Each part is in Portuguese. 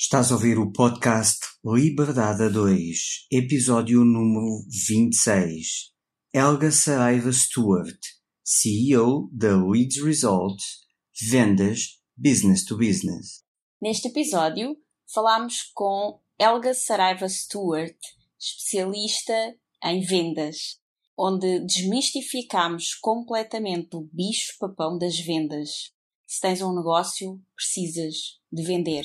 Estás a ouvir o podcast Liberdade a 2, episódio número 26. Helga Saraiva Stewart, CEO da Leads Results, Vendas Business to Business. Neste episódio, falamos com Helga Saraiva Stewart, especialista em vendas, onde desmistificamos completamente o bicho-papão das vendas. Se tens um negócio, precisas de vender.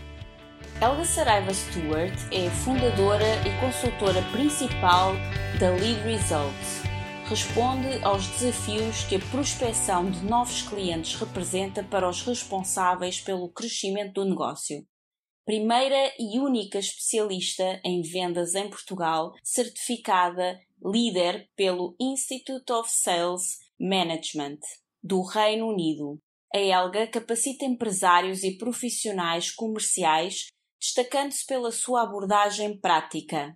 Helga Saraiva Stewart é fundadora e consultora principal da Lead Results. Responde aos desafios que a prospecção de novos clientes representa para os responsáveis pelo crescimento do negócio. Primeira e única especialista em vendas em Portugal, certificada líder pelo Institute of Sales Management do Reino Unido. A Helga capacita empresários e profissionais comerciais destacando-se pela sua abordagem prática.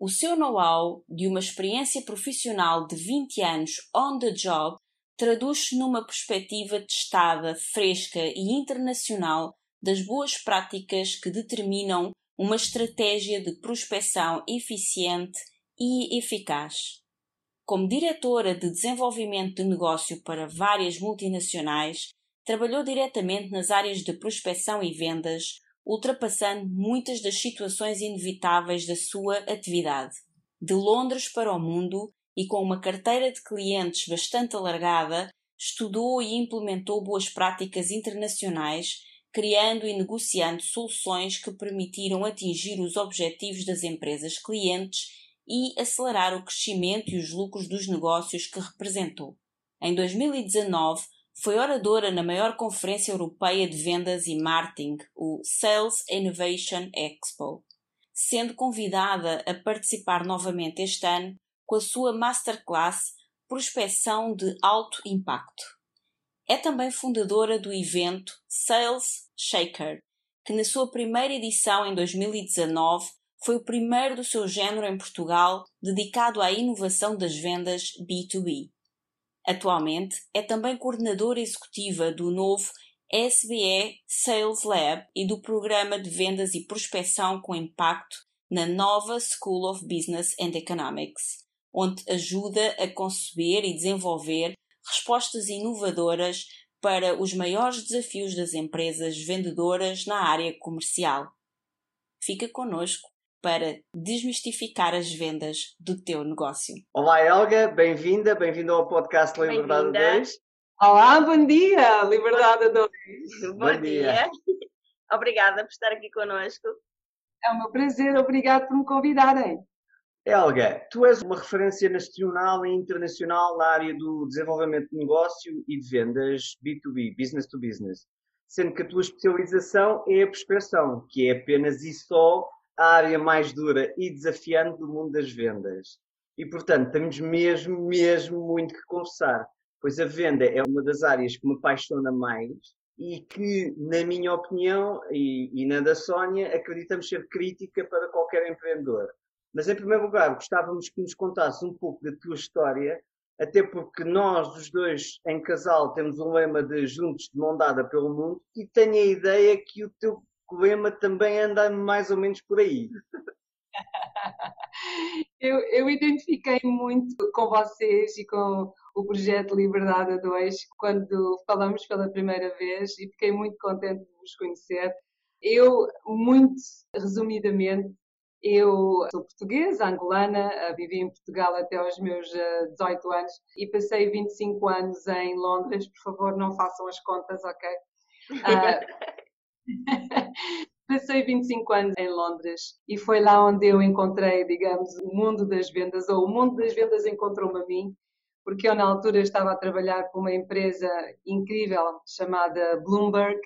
O seu know-how de uma experiência profissional de 20 anos on the job traduz-se numa perspectiva testada, fresca e internacional das boas práticas que determinam uma estratégia de prospecção eficiente e eficaz. Como diretora de desenvolvimento de negócio para várias multinacionais, trabalhou diretamente nas áreas de prospecção e vendas, ultrapassando muitas das situações inevitáveis da sua atividade. De Londres para o mundo e com uma carteira de clientes bastante alargada, estudou e implementou boas práticas internacionais, criando e negociando soluções que permitiram atingir os objetivos das empresas clientes e acelerar o crescimento e os lucros dos negócios que representou. Em 2019, foi oradora na maior conferência europeia de vendas e marketing, o Sales Innovation Expo, sendo convidada a participar novamente este ano com a sua masterclass Prospecção de Alto Impacto. É também fundadora do evento Sales Shaker, que na sua primeira edição em 2019 foi o primeiro do seu género em Portugal dedicado à inovação das vendas B2B. Atualmente é também coordenadora executiva do novo SBE Sales Lab e do programa de vendas e prospecção com impacto na nova School of Business and Economics, onde ajuda a conceber e desenvolver respostas inovadoras para os maiores desafios das empresas vendedoras na área comercial. Fica conosco para desmistificar as vendas do teu negócio. Olá, Helga, bem-vinda, bem-vinda ao podcast Liberdade 2. Olá, bom dia, Liberdade 2. Bom, bom dia. dia. Obrigada por estar aqui connosco. É um meu prazer, obrigado por me convidarem. Helga, tu és uma referência nacional e internacional na área do desenvolvimento de negócio e de vendas B2B, business to business, sendo que a tua especialização é a prospecção, que é apenas e só a área mais dura e desafiante do mundo das vendas. E, portanto, temos mesmo, mesmo muito que conversar, pois a venda é uma das áreas que me apaixona mais e que, na minha opinião e, e na da Sónia, acreditamos ser crítica para qualquer empreendedor. Mas em primeiro lugar, gostávamos que nos contasse um pouco da tua história, até porque nós, os dois, em casal, temos um lema de juntos de mão dada pelo mundo e tenho a ideia que o teu lema também anda mais ou menos por aí. Eu, eu identifiquei muito com vocês e com o projeto Liberdade a 2 quando falamos pela primeira vez e fiquei muito contente de vos conhecer. Eu, muito resumidamente, eu sou portuguesa, angolana, vivi em Portugal até aos meus 18 anos e passei 25 anos em Londres. Por favor, não façam as contas, ok? Uh, passei 25 anos em Londres e foi lá onde eu encontrei, digamos, o mundo das vendas, ou o mundo das vendas encontrou-me a mim, porque eu na altura estava a trabalhar para uma empresa incrível chamada Bloomberg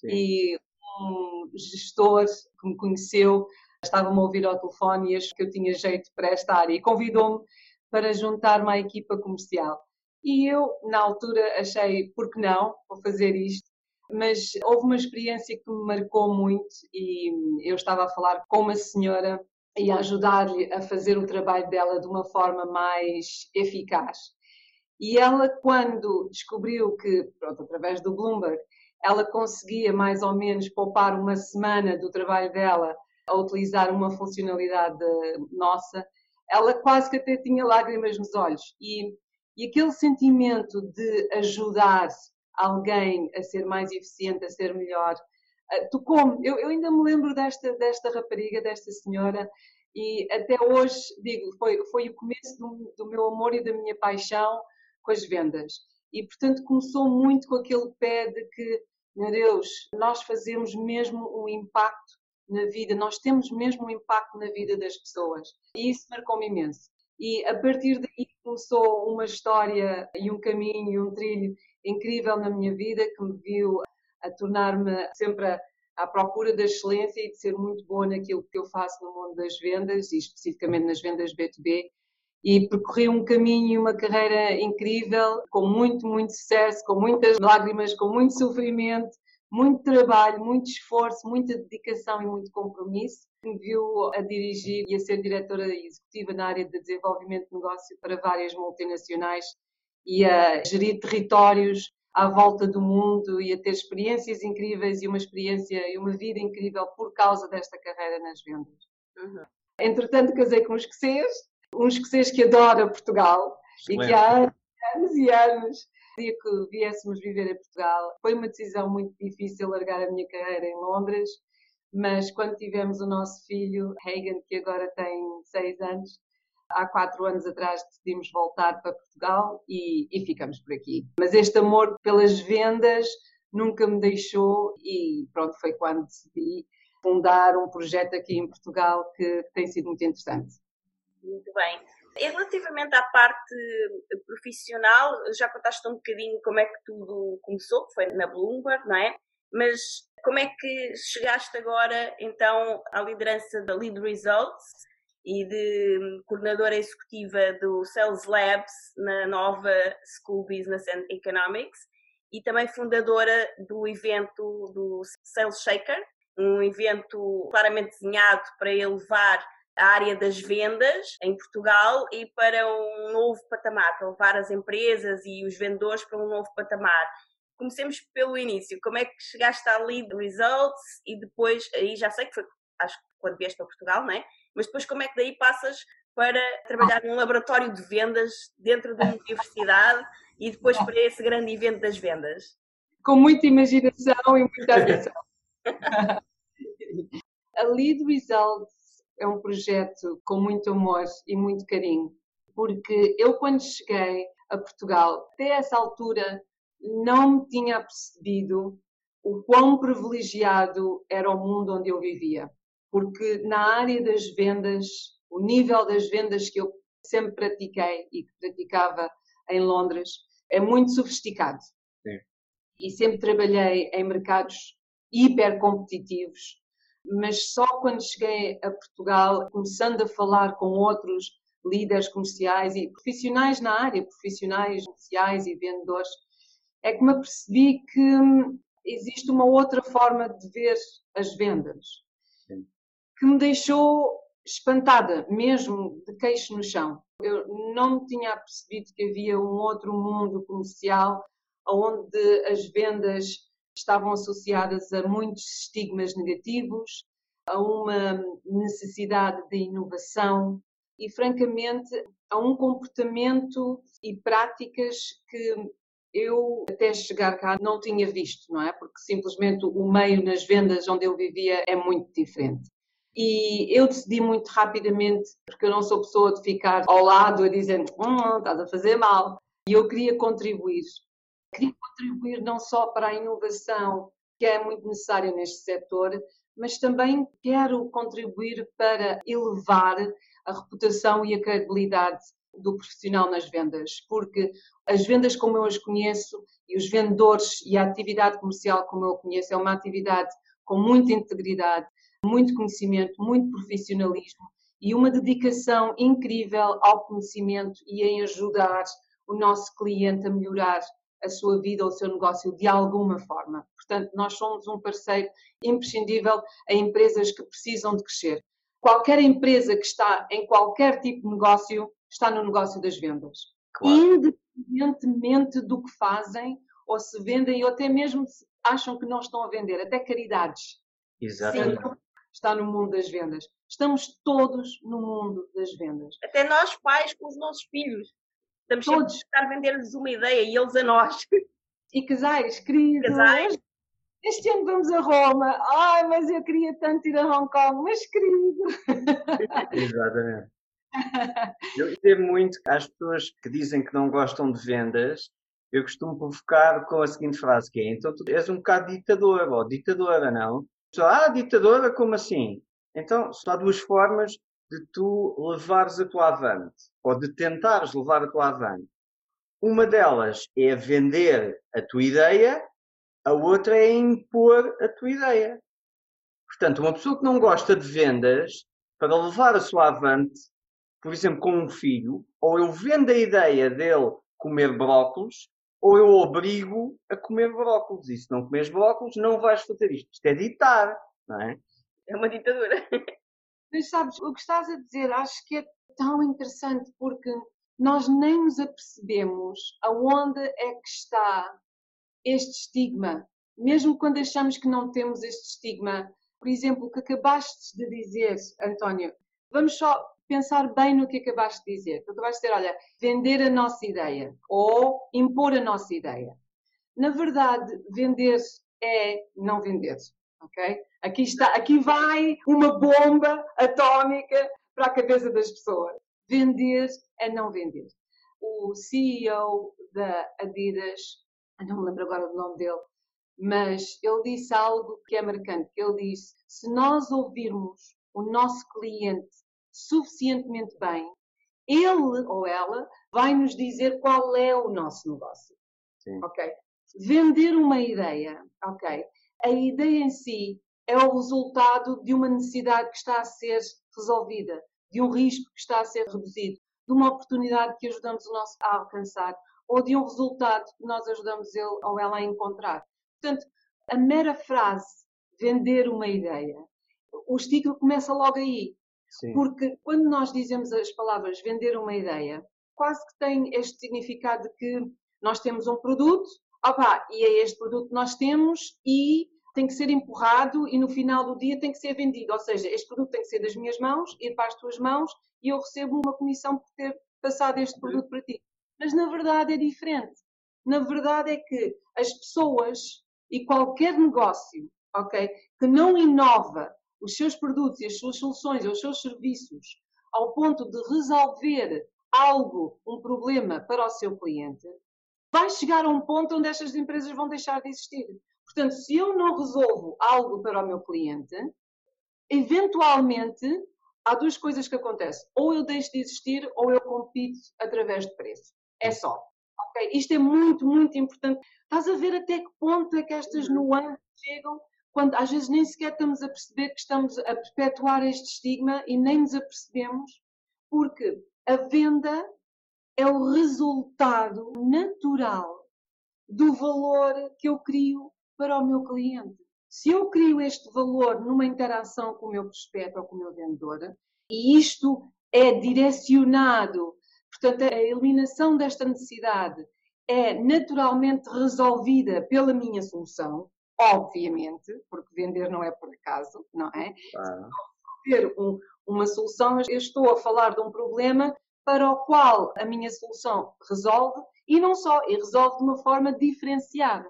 Sim. e um gestor que me conheceu estava-me a ouvir ao telefone e achou que eu tinha jeito para esta área e convidou-me para juntar-me à equipa comercial. E eu, na altura, achei, por que não, vou fazer isto. Mas houve uma experiência que me marcou muito e eu estava a falar com uma senhora e a ajudar-lhe a fazer o trabalho dela de uma forma mais eficaz. E ela, quando descobriu que, pronto, através do Bloomberg, ela conseguia mais ou menos poupar uma semana do trabalho dela a utilizar uma funcionalidade nossa, ela quase que até tinha lágrimas nos olhos. E, e aquele sentimento de ajudar alguém a ser mais eficiente, a ser melhor, uh, tocou-me. Eu, eu, ainda me lembro desta, desta rapariga, desta senhora, e até hoje, digo, foi, foi o começo do, do meu amor e da minha paixão com as vendas. E, portanto, começou muito com aquele pé de que, meu Deus, nós fazemos mesmo um impacto na vida, nós temos mesmo um impacto na vida das pessoas. E isso marcou-me imenso. E a partir daí começou uma história e um caminho e um trilho incrível na minha vida que me viu a tornar-me sempre à procura da excelência e de ser muito boa naquilo que eu faço no mundo das vendas e especificamente nas vendas B2B. E percorri um caminho e uma carreira incrível, com muito, muito sucesso, com muitas lágrimas, com muito sofrimento, muito trabalho, muito esforço, muita dedicação e muito compromisso. Me viu a dirigir e a ser diretora executiva na área de desenvolvimento de negócio para várias multinacionais e a gerir territórios à volta do mundo e a ter experiências incríveis e uma experiência e uma vida incrível por causa desta carreira nas vendas. Uhum. Entretanto, casei com um escocês, um escocês que adora Portugal Excelente. e que há anos e anos dia que viéssemos viver em Portugal, foi uma decisão muito difícil largar a minha carreira em Londres, mas quando tivemos o nosso filho, Hagen, que agora tem seis anos, há quatro anos atrás decidimos voltar para Portugal e, e ficamos por aqui. Mas este amor pelas vendas nunca me deixou e pronto, foi quando decidi fundar um projeto aqui em Portugal que tem sido muito interessante. Muito bem. Relativamente à parte profissional, já contaste um bocadinho como é que tudo começou, que foi na Bloomberg, não é? Mas como é que chegaste agora então à liderança da Lead Results e de coordenadora executiva do Sales Labs na nova School Business and Economics e também fundadora do evento do Sales Shaker, um evento claramente desenhado para elevar a área das vendas em Portugal e para um novo patamar, para levar as empresas e os vendedores para um novo patamar. Comecemos pelo início. Como é que chegaste à Lead Results e depois, aí já sei que foi, acho que quando vieste para Portugal, não é? Mas depois como é que daí passas para trabalhar num laboratório de vendas dentro da universidade e depois para esse grande evento das vendas? Com muita imaginação e muita atenção. a Lead Results é um projeto com muito amor e muito carinho, porque eu, quando cheguei a Portugal, até essa altura, não me tinha percebido o quão privilegiado era o mundo onde eu vivia. Porque na área das vendas, o nível das vendas que eu sempre pratiquei e que praticava em Londres é muito sofisticado. Sim. E sempre trabalhei em mercados hiper competitivos, mas só quando cheguei a Portugal, começando a falar com outros líderes comerciais e profissionais na área, profissionais comerciais e vendedores, é que me apercebi que hum, existe uma outra forma de ver as vendas, Sim. que me deixou espantada, mesmo de queixo no chão. Eu não me tinha percebido que havia um outro mundo comercial onde as vendas estavam associadas a muitos estigmas negativos, a uma necessidade de inovação e, francamente, a um comportamento e práticas que eu até chegar cá não tinha visto, não é? Porque simplesmente o meio nas vendas onde eu vivia é muito diferente. E eu decidi muito rapidamente, porque eu não sou pessoa de ficar ao lado a dizer, hum, estás a fazer mal. E eu queria contribuir. Queria contribuir não só para a inovação, que é muito necessária neste setor, mas também quero contribuir para elevar a reputação e a credibilidade do profissional nas vendas, porque as vendas como eu as conheço e os vendedores e a atividade comercial como eu a conheço é uma atividade com muita integridade, muito conhecimento, muito profissionalismo e uma dedicação incrível ao conhecimento e em ajudar o nosso cliente a melhorar a sua vida ou o seu negócio de alguma forma. Portanto, nós somos um parceiro imprescindível a empresas que precisam de crescer. Qualquer empresa que está em qualquer tipo de negócio está no negócio das vendas. Claro. Independentemente do que fazem, ou se vendem, ou até mesmo se acham que não estão a vender, até caridades. Exatamente. Sim, está no mundo das vendas. Estamos todos no mundo das vendas. Até nós, pais, com os nossos filhos. Estamos todos. sempre a tentar vender-lhes uma ideia e eles a nós. E casais, queridos. Casais. Este ano vamos a Roma. Ai, mas eu queria tanto ir a Hong Kong. Mas querido. Exatamente. Eu dizer muito às pessoas que dizem que não gostam de vendas, eu costumo provocar com a seguinte frase que é, então tu és um bocado ditador, ou ditadora, não? Ah, ditadora, como assim? Então, só há duas formas de tu levares a tua avante, ou de tentares levar a tua avante. Uma delas é vender a tua ideia, a outra é impor a tua ideia. Portanto, uma pessoa que não gosta de vendas, para levar a sua avante, por exemplo, com um filho, ou eu vendo a ideia dele comer brócolis, ou eu obrigo a comer brócolis. E se não comeres brócolis, não vais fazer isto. Isto é ditar, não é? É uma ditadura. Mas sabes, o que estás a dizer acho que é tão interessante porque nós nem nos apercebemos aonde é que está este estigma. Mesmo quando achamos que não temos este estigma, por exemplo, o que acabaste de dizer, António, vamos só pensar bem no que acabaste de dizer. Tu acabaste de dizer, olha, vender a nossa ideia ou impor a nossa ideia. Na verdade, vender é não vender, ok? Aqui está, aqui vai uma bomba atómica para a cabeça das pessoas. Vender é não vender. O CEO da Adidas, não me lembro agora do nome dele, mas ele disse algo que é marcante. Ele disse: se nós ouvirmos o nosso cliente suficientemente bem, ele ou ela vai nos dizer qual é o nosso negócio. Sim. Ok? Vender uma ideia, ok? A ideia em si é o resultado de uma necessidade que está a ser resolvida, de um risco que está a ser reduzido, de uma oportunidade que ajudamos o nosso a alcançar ou de um resultado que nós ajudamos ele ou ela a encontrar. Portanto, a mera frase vender uma ideia, o estigma começa logo aí. Sim. Porque quando nós dizemos as palavras vender uma ideia, quase que tem este significado de que nós temos um produto, opa, e é este produto que nós temos e tem que ser empurrado e no final do dia tem que ser vendido. Ou seja, este produto tem que ser das minhas mãos, ir para as tuas mãos e eu recebo uma comissão por ter passado este produto para ti. Mas na verdade é diferente. Na verdade é que as pessoas e qualquer negócio, ok, que não inova os seus produtos e as suas soluções ou os seus serviços ao ponto de resolver algo, um problema para o seu cliente, vai chegar a um ponto onde estas empresas vão deixar de existir. Portanto, se eu não resolvo algo para o meu cliente, eventualmente há duas coisas que acontecem. Ou eu deixo de existir ou eu compito através de preço. É só. Okay? Isto é muito, muito importante. Estás a ver até que ponto é que estas nuances chegam quando às vezes nem sequer estamos a perceber que estamos a perpetuar este estigma e nem nos apercebemos, porque a venda é o resultado natural do valor que eu crio para o meu cliente. Se eu crio este valor numa interação com o meu prospecto ou com o meu vendedor, E isto é direcionado. Portanto, a eliminação desta necessidade é naturalmente resolvida pela minha solução, obviamente, porque vender não é por acaso, não é? Claro. Ter um, uma solução, eu estou a falar de um problema para o qual a minha solução resolve e não só, e resolve de uma forma diferenciada,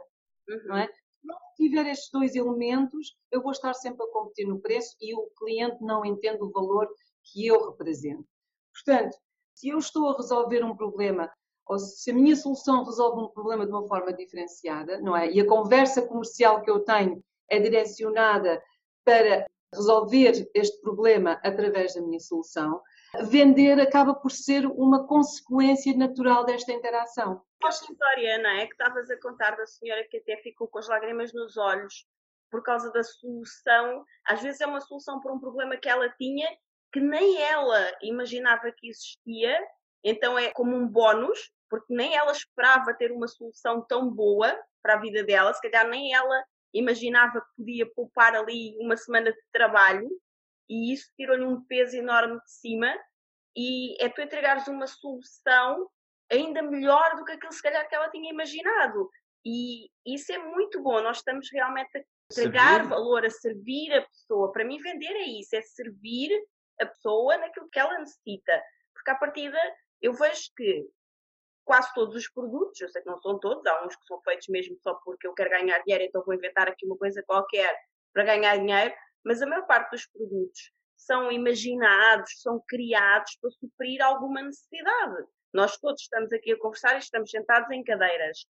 uhum. não é? Se não tiver estes dois elementos, eu vou estar sempre a competir no preço e o cliente não entende o valor que eu represento. Portanto, se eu estou a resolver um problema ou se a minha solução resolve um problema de uma forma diferenciada, não é? E a conversa comercial que eu tenho é direcionada para resolver este problema através da minha solução, vender acaba por ser uma consequência natural desta interação. A história, não é? Que estavas a contar da senhora que até ficou com as lágrimas nos olhos por causa da solução. Às vezes é uma solução para um problema que ela tinha que nem ela imaginava que existia, então é como um bónus, porque nem ela esperava ter uma solução tão boa para a vida dela, se calhar nem ela imaginava que podia poupar ali uma semana de trabalho, e isso tirou-lhe um peso enorme de cima, e é tu entregares uma solução ainda melhor do que aquilo se calhar que ela tinha imaginado. E isso é muito bom, nós estamos realmente a entregar servir. valor, a servir a pessoa. Para mim, vender é isso, é servir a pessoa naquilo que ela necessita. Porque à partida eu vejo que quase todos os produtos, eu sei que não são todos, há uns que são feitos mesmo só porque eu quero ganhar dinheiro, então vou inventar aqui uma coisa qualquer para ganhar dinheiro, mas a maior parte dos produtos são imaginados, são criados para suprir alguma necessidade. Nós todos estamos aqui a conversar e estamos sentados em cadeiras.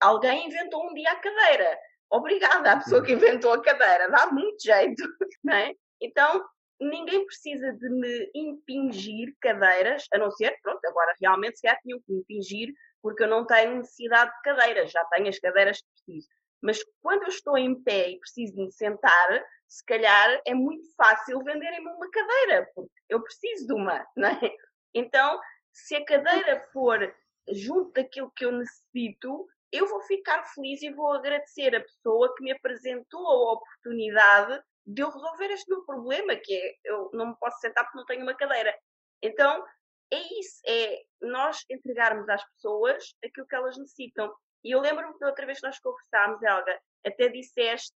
Alguém inventou um dia a cadeira. Obrigada à pessoa que inventou a cadeira, dá muito jeito, não é? Então, ninguém precisa de me impingir cadeiras, a não ser, pronto, agora realmente se calhar tinham que me impingir porque eu não tenho necessidade de cadeiras, já tenho as cadeiras que preciso. Mas quando eu estou em pé e preciso de me sentar, se calhar é muito fácil venderem-me uma cadeira, porque eu preciso de uma, não é? Então, se a cadeira for junto daquilo que eu necessito, eu vou ficar feliz e vou agradecer a pessoa que me apresentou a oportunidade de eu resolver este meu problema, que é eu não me posso sentar porque não tenho uma cadeira. Então, é isso, é nós entregarmos às pessoas aquilo que elas necessitam. E eu lembro-me da outra vez que nós conversámos, Helga, até disseste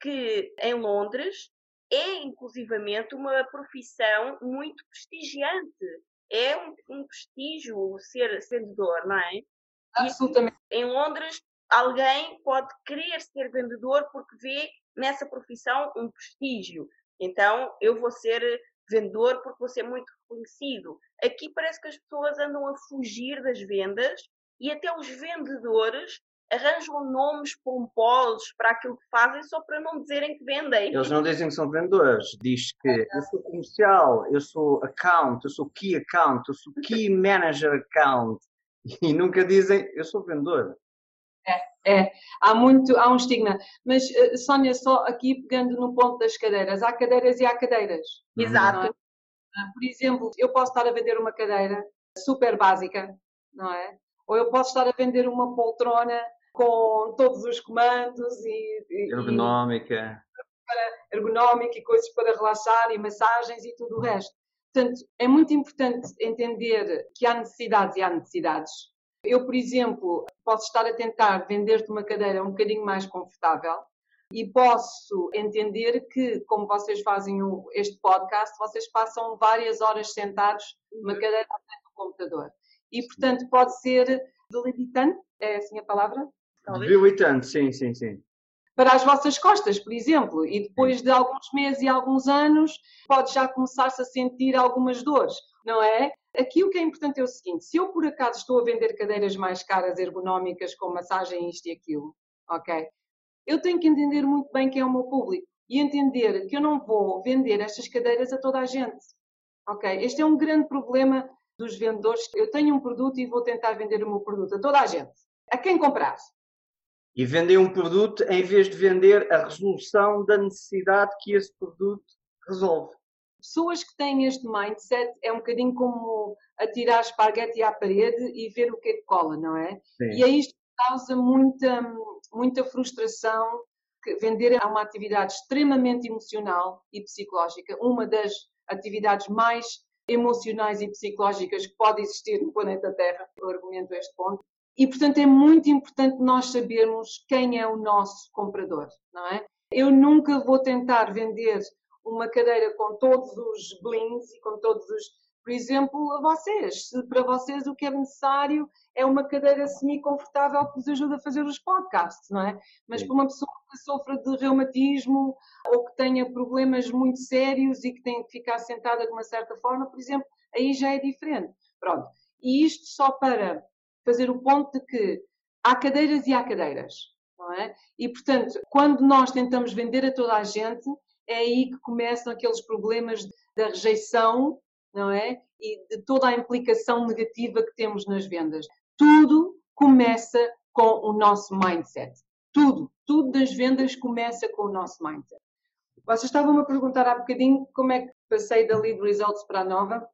que em Londres é inclusivamente uma profissão muito prestigiante. É um, um prestígio ser vendedor, não é? Absolutamente. E em Londres, alguém pode querer ser vendedor porque vê nessa profissão um prestígio. Então, eu vou ser vendedor porque vou ser muito reconhecido. Aqui parece que as pessoas andam a fugir das vendas e até os vendedores arranjam nomes pomposos para aquilo que fazem só para não dizerem que vendem. Eles não dizem que são vendedores, diz que eu sou comercial, eu sou account, eu sou key account, eu sou key manager account e nunca dizem eu sou vendedor. É, é, há muito, há um estigma. Mas, uh, Sónia, só aqui pegando no ponto das cadeiras, há cadeiras e há cadeiras. Exato. É? Por exemplo, eu posso estar a vender uma cadeira super básica, não é? Ou eu posso estar a vender uma poltrona com todos os comandos e. e ergonómica. E, ergonómica e coisas para relaxar e massagens e tudo o resto. Portanto, é muito importante entender que há necessidades e há necessidades eu, por exemplo, posso estar a tentar vender-te uma cadeira um bocadinho mais confortável e posso entender que, como vocês fazem este podcast, vocês passam várias horas sentados numa uhum. cadeira frente do computador. E, portanto, pode ser debilitante, é assim a palavra? Debilitante, sim, sim, sim. Para as vossas costas, por exemplo, e depois de alguns meses e alguns anos, pode já começar-se a sentir algumas dores, não é? Aqui o que é importante é o seguinte: se eu por acaso estou a vender cadeiras mais caras, ergonómicas, com massagem, isto e aquilo, ok? Eu tenho que entender muito bem quem é o meu público e entender que eu não vou vender estas cadeiras a toda a gente, ok? Este é um grande problema dos vendedores. Eu tenho um produto e vou tentar vender o meu produto a toda a gente, a quem comprar. E vender um produto em vez de vender a resolução da necessidade que esse produto resolve pessoas que têm este mindset é um bocadinho como atirar esparguete à parede e ver o que é que cola, não é? Sim. E aí isto causa muita, muita frustração. Vender é uma atividade extremamente emocional e psicológica. Uma das atividades mais emocionais e psicológicas que pode existir no planeta Terra. Eu argumento este ponto. E, portanto, é muito importante nós sabermos quem é o nosso comprador, não é? Eu nunca vou tentar vender uma cadeira com todos os blings e com todos os por exemplo, a vocês. Se para vocês o que é necessário é uma cadeira semi-confortável que vos ajude a fazer os podcasts, não é? Mas para uma pessoa que sofra de reumatismo ou que tenha problemas muito sérios e que tem que ficar sentada de uma certa forma, por exemplo, aí já é diferente. Pronto. E isto só para fazer o ponto de que há cadeiras e há cadeiras, não é? E, portanto, quando nós tentamos vender a toda a gente, é aí que começam aqueles problemas da rejeição não é? E de toda a implicação negativa que temos nas vendas. Tudo começa com o nosso mindset. Tudo, tudo das vendas começa com o nosso mindset. Vocês estavam-me a perguntar há bocadinho como é que passei da Lead Results para a nova.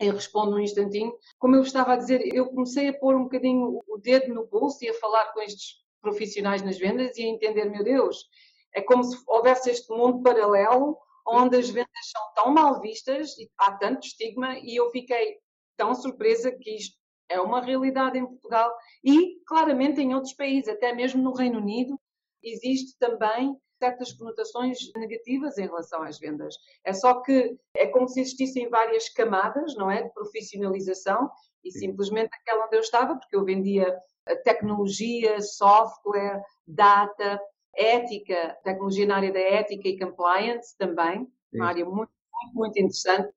Eu respondo num instantinho. Como eu estava a dizer, eu comecei a pôr um bocadinho o dedo no bolso e a falar com estes profissionais nas vendas e a entender, meu Deus, é como se houvesse este mundo paralelo onde as vendas são tão mal vistas e há tanto estigma e eu fiquei tão surpresa que isto é uma realidade em Portugal e claramente em outros países, até mesmo no Reino Unido, existe também certas conotações negativas em relação às vendas. É só que é como se existissem várias camadas, não é, de profissionalização e simplesmente aquela onde eu estava, porque eu vendia tecnologia, software, data, ética, tecnologia na área da ética e compliance também, Sim. uma área muito, muito, muito interessante.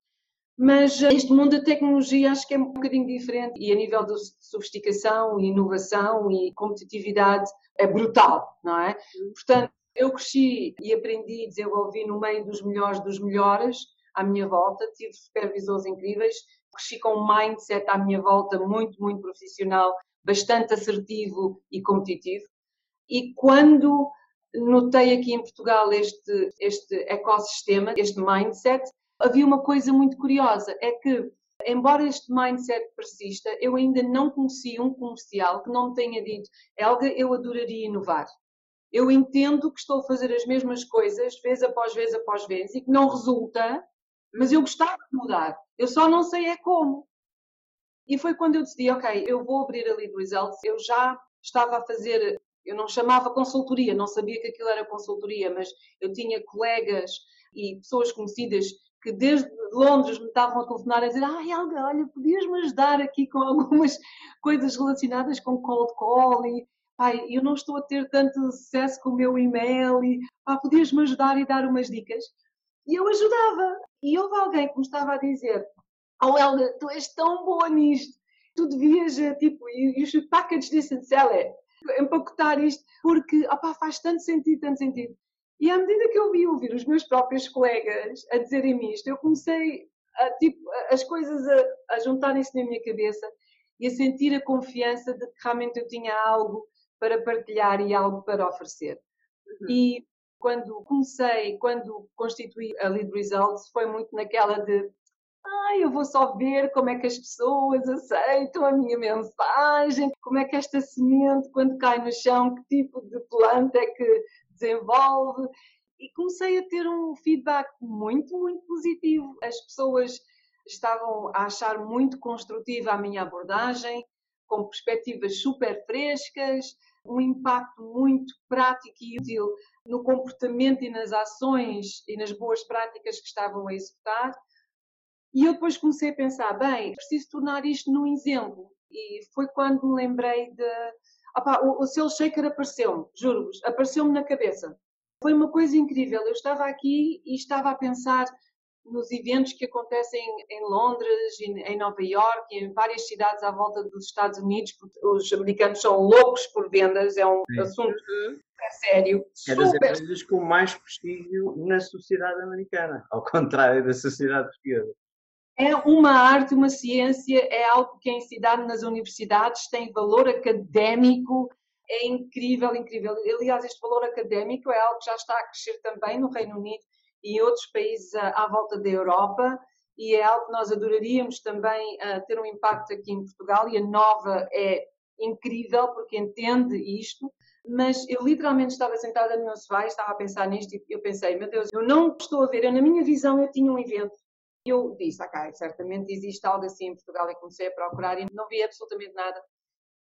Mas eh, este mundo da tecnologia acho que é um bocadinho diferente e a nível de sofisticação, inovação e competitividade é brutal, não é? Portanto, eu cresci e aprendi e desenvolvi no meio dos melhores dos melhores à minha volta, tive supervisores incríveis, cresci com um mindset à minha volta muito, muito profissional, bastante assertivo e competitivo. E quando notei aqui em Portugal este, este ecossistema, este mindset. Havia uma coisa muito curiosa, é que, embora este mindset persista, eu ainda não conheci um comercial que não me tenha dito, Helga, eu adoraria inovar. Eu entendo que estou a fazer as mesmas coisas, vez após vez após vez, e que não resulta, mas eu gostava de mudar. Eu só não sei é como. E foi quando eu decidi, ok, eu vou abrir a Lead Results. Eu já estava a fazer eu não chamava consultoria, não sabia que aquilo era consultoria, mas eu tinha colegas e pessoas conhecidas que desde Londres me estavam a telefonar a dizer ah, Helga, olha, podias-me ajudar aqui com algumas coisas relacionadas com cold call e pai, eu não estou a ter tanto sucesso com o meu e-mail e pá, podias-me ajudar e dar umas dicas. E eu ajudava. E houve alguém que me estava a dizer oh Helga, tu és tão boa nisto, tu devias, eh, tipo, you should package this and empacotar isto, porque opa, faz tanto sentido, tanto sentido. E à medida que eu vi ouvir os meus próprios colegas a dizerem-me isto, eu comecei a, tipo, as coisas a, a juntarem-se na minha cabeça e a sentir a confiança de que realmente eu tinha algo para partilhar e algo para oferecer. Uhum. E quando comecei, quando constituí a Lead Results, foi muito naquela de ah, eu vou só ver como é que as pessoas aceitam a minha mensagem, como é que esta semente, quando cai no chão, que tipo de planta é que desenvolve. E comecei a ter um feedback muito, muito positivo. As pessoas estavam a achar muito construtiva a minha abordagem, com perspectivas super frescas, um impacto muito prático e útil no comportamento e nas ações e nas boas práticas que estavam a executar. E eu depois comecei a pensar, bem, preciso tornar isto num exemplo. E foi quando me lembrei de. Opa, o, o Sale Shaker apareceu-me, juro-vos, apareceu-me na cabeça. Foi uma coisa incrível. Eu estava aqui e estava a pensar nos eventos que acontecem em Londres, em Nova York e em várias cidades à volta dos Estados Unidos, porque os americanos são loucos por vendas, é um Sim. assunto uhum. sério. É das empresas com mais prestígio na sociedade americana, ao contrário da sociedade portuguesa é uma arte, uma ciência, é algo que é ensinado nas universidades, tem valor académico, é incrível, incrível. Aliás, este valor académico é algo que já está a crescer também no Reino Unido e outros países à, volta da Europa e é algo que nós adoraríamos também uh, ter um impacto aqui em Portugal e a Nova é incrível porque entende isto, mas eu literalmente estava sentada no meu sofá e estava a pensar nisto e eu pensei, meu Deus, eu não estou a ver, eu, na minha visão eu tinha um evento E eu disse, ok, certamente existe algo assim em Portugal e comecei a procurar e não vi absolutamente nada.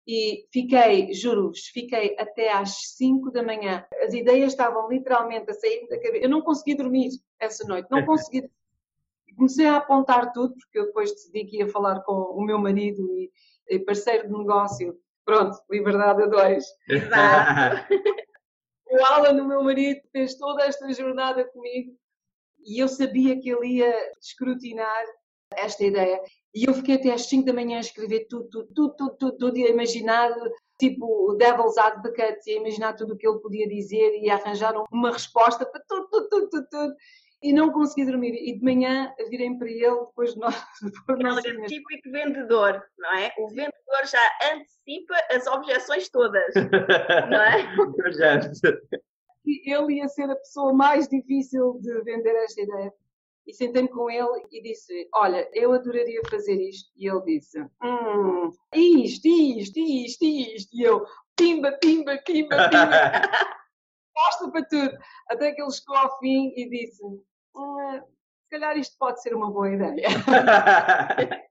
E fiquei, juro-vos, fiquei até às 5 da manhã. As ideias estavam literalmente a sair da cabeça. Eu não consegui dormir essa noite, não consegui. Comecei a apontar tudo, porque eu depois decidi que ia falar com o meu marido e, e parceiro de negócio. Pronto, liberdade a dois. Exato. o Alan, o meu marido, fez toda esta jornada comigo e eu sabia que ele ia escrutinar esta ideia. E eu fiquei até às 5 da manhã a escrever tudo, tudo, tudo, tudo, tudo, tudo e a imaginar, tipo, o Devil's Advocate, e a imaginar tudo o que ele podia dizer e arranjar uma resposta para tudo, tudo, tudo, tudo, tudo. E não consegui dormir. E de manhã virei para ele, depois de nós. Depois nós é típico vendedor, não é? O vendedor já antecipa as objeções todas, não é? ele ia ser a pessoa mais difícil de vender esta ideia. E sentei-me com ele e disse: Olha, eu adoraria fazer isto. E ele disse: Hum, isto, isto, isto, isto. E eu: Pimba, pimba, pimba, pimba. Gosta para tudo. Até que ele chegou ao fim e disse: hum, Se calhar isto pode ser uma boa ideia.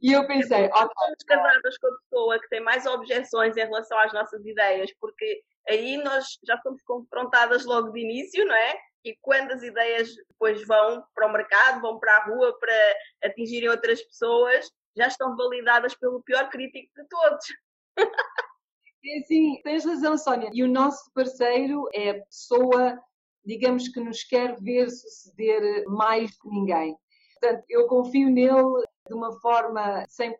E eu pensei, ok. Estamos casadas com a pessoa que tem mais objeções em relação às nossas ideias, porque aí nós já somos confrontadas logo de início, não é? E quando as ideias depois vão para o mercado, vão para a rua para atingirem outras pessoas, já estão validadas pelo pior crítico de todos. É sim, tens razão, Sónia. E o nosso parceiro é a pessoa, digamos, que nos quer ver suceder mais que ninguém. Portanto, eu confio nele de uma forma 100%,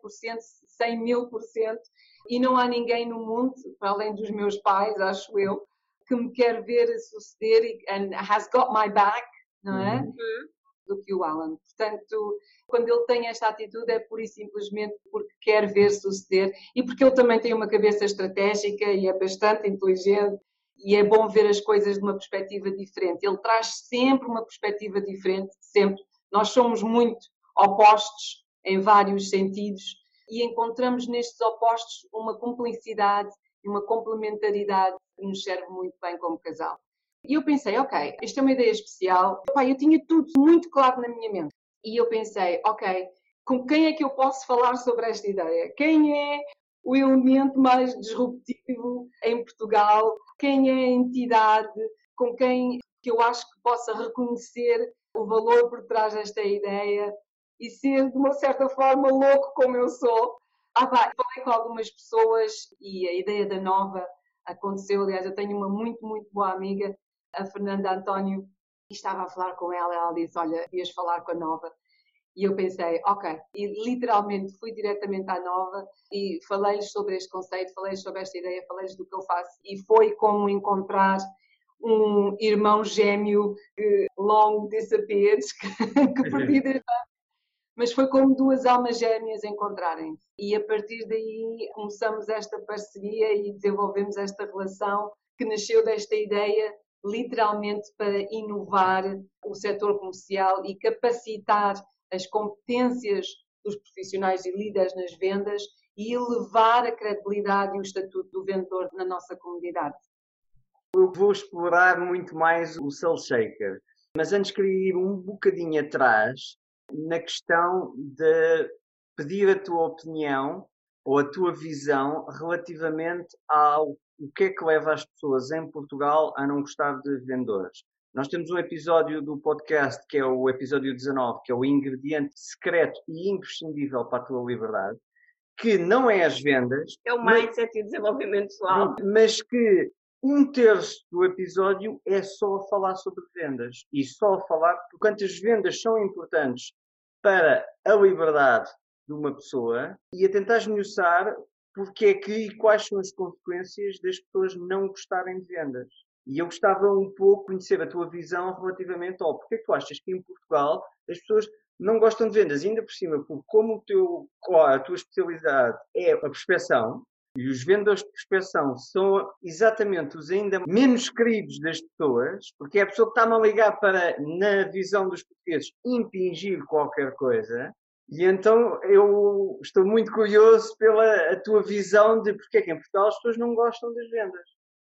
100 mil por cento, e não há ninguém no mundo, para além dos meus pais, acho eu, que me quer ver suceder e and has got my back, não é? Uhum. Do que o Alan. Portanto, quando ele tem esta atitude é pura e simplesmente porque quer ver suceder e porque ele também tem uma cabeça estratégica e é bastante inteligente e é bom ver as coisas de uma perspectiva diferente. Ele traz sempre uma perspectiva diferente, sempre. Nós somos muito opostos em vários sentidos e encontramos nestes opostos uma cumplicidade e uma complementaridade que nos serve muito bem como casal. E eu pensei, ok, esta é uma ideia especial. Pai, eu tinha tudo muito claro na minha mente. E eu pensei, ok, com quem é que eu posso falar sobre esta ideia? Quem é o elemento mais disruptivo em Portugal? Quem é a entidade com quem que eu acho que possa reconhecer o valor por trás desta ideia e ser de uma certa forma louco como eu sou. Ah, pá, falei com algumas pessoas e a ideia da nova aconteceu. Aliás, eu tenho uma muito, muito boa amiga, a Fernanda António, e estava a falar com ela. Ela disse: Olha, ias falar com a nova. E eu pensei, ok. E literalmente fui diretamente à nova e falei-lhes sobre este conceito, falei-lhes sobre esta ideia, falei-lhes do que eu faço. E foi como encontrar um irmão gêmeo que long disappeared, que, que perdi desde mas foi como duas almas gêmeas encontrarem-se. E a partir daí começamos esta parceria e desenvolvemos esta relação que nasceu desta ideia literalmente para inovar o setor comercial e capacitar as competências dos profissionais e líderes nas vendas e elevar a credibilidade e o estatuto do vendedor na nossa comunidade. Eu vou explorar muito mais o Soul Shaker, mas antes queria ir um bocadinho atrás na questão de pedir a tua opinião ou a tua visão relativamente ao o que é que leva as pessoas em Portugal a não gostar de vendedores. Nós temos um episódio do podcast que é o episódio 19, que é o ingrediente secreto e imprescindível para a tua liberdade, que não é as vendas. É o mindset mas, e o desenvolvimento pessoal. Mas que um terço do episódio é só a falar sobre vendas e só a falar quanto as vendas são importantes para a liberdade de uma pessoa e a tentar esmiuçar porque é que e quais são as consequências das pessoas não gostarem de vendas. E eu gostava um pouco de conhecer a tua visão relativamente ao porque é que tu achas que em Portugal as pessoas não gostam de vendas, ainda por cima, porque como teu, a tua especialidade é a prospeção, e os vendedores de prospeção são exatamente os ainda menos queridos das pessoas, porque é a pessoa que está-me a ligar para, na visão dos portugueses, impingir qualquer coisa. E então eu estou muito curioso pela tua visão de porque é que em Portugal as pessoas não gostam das vendas.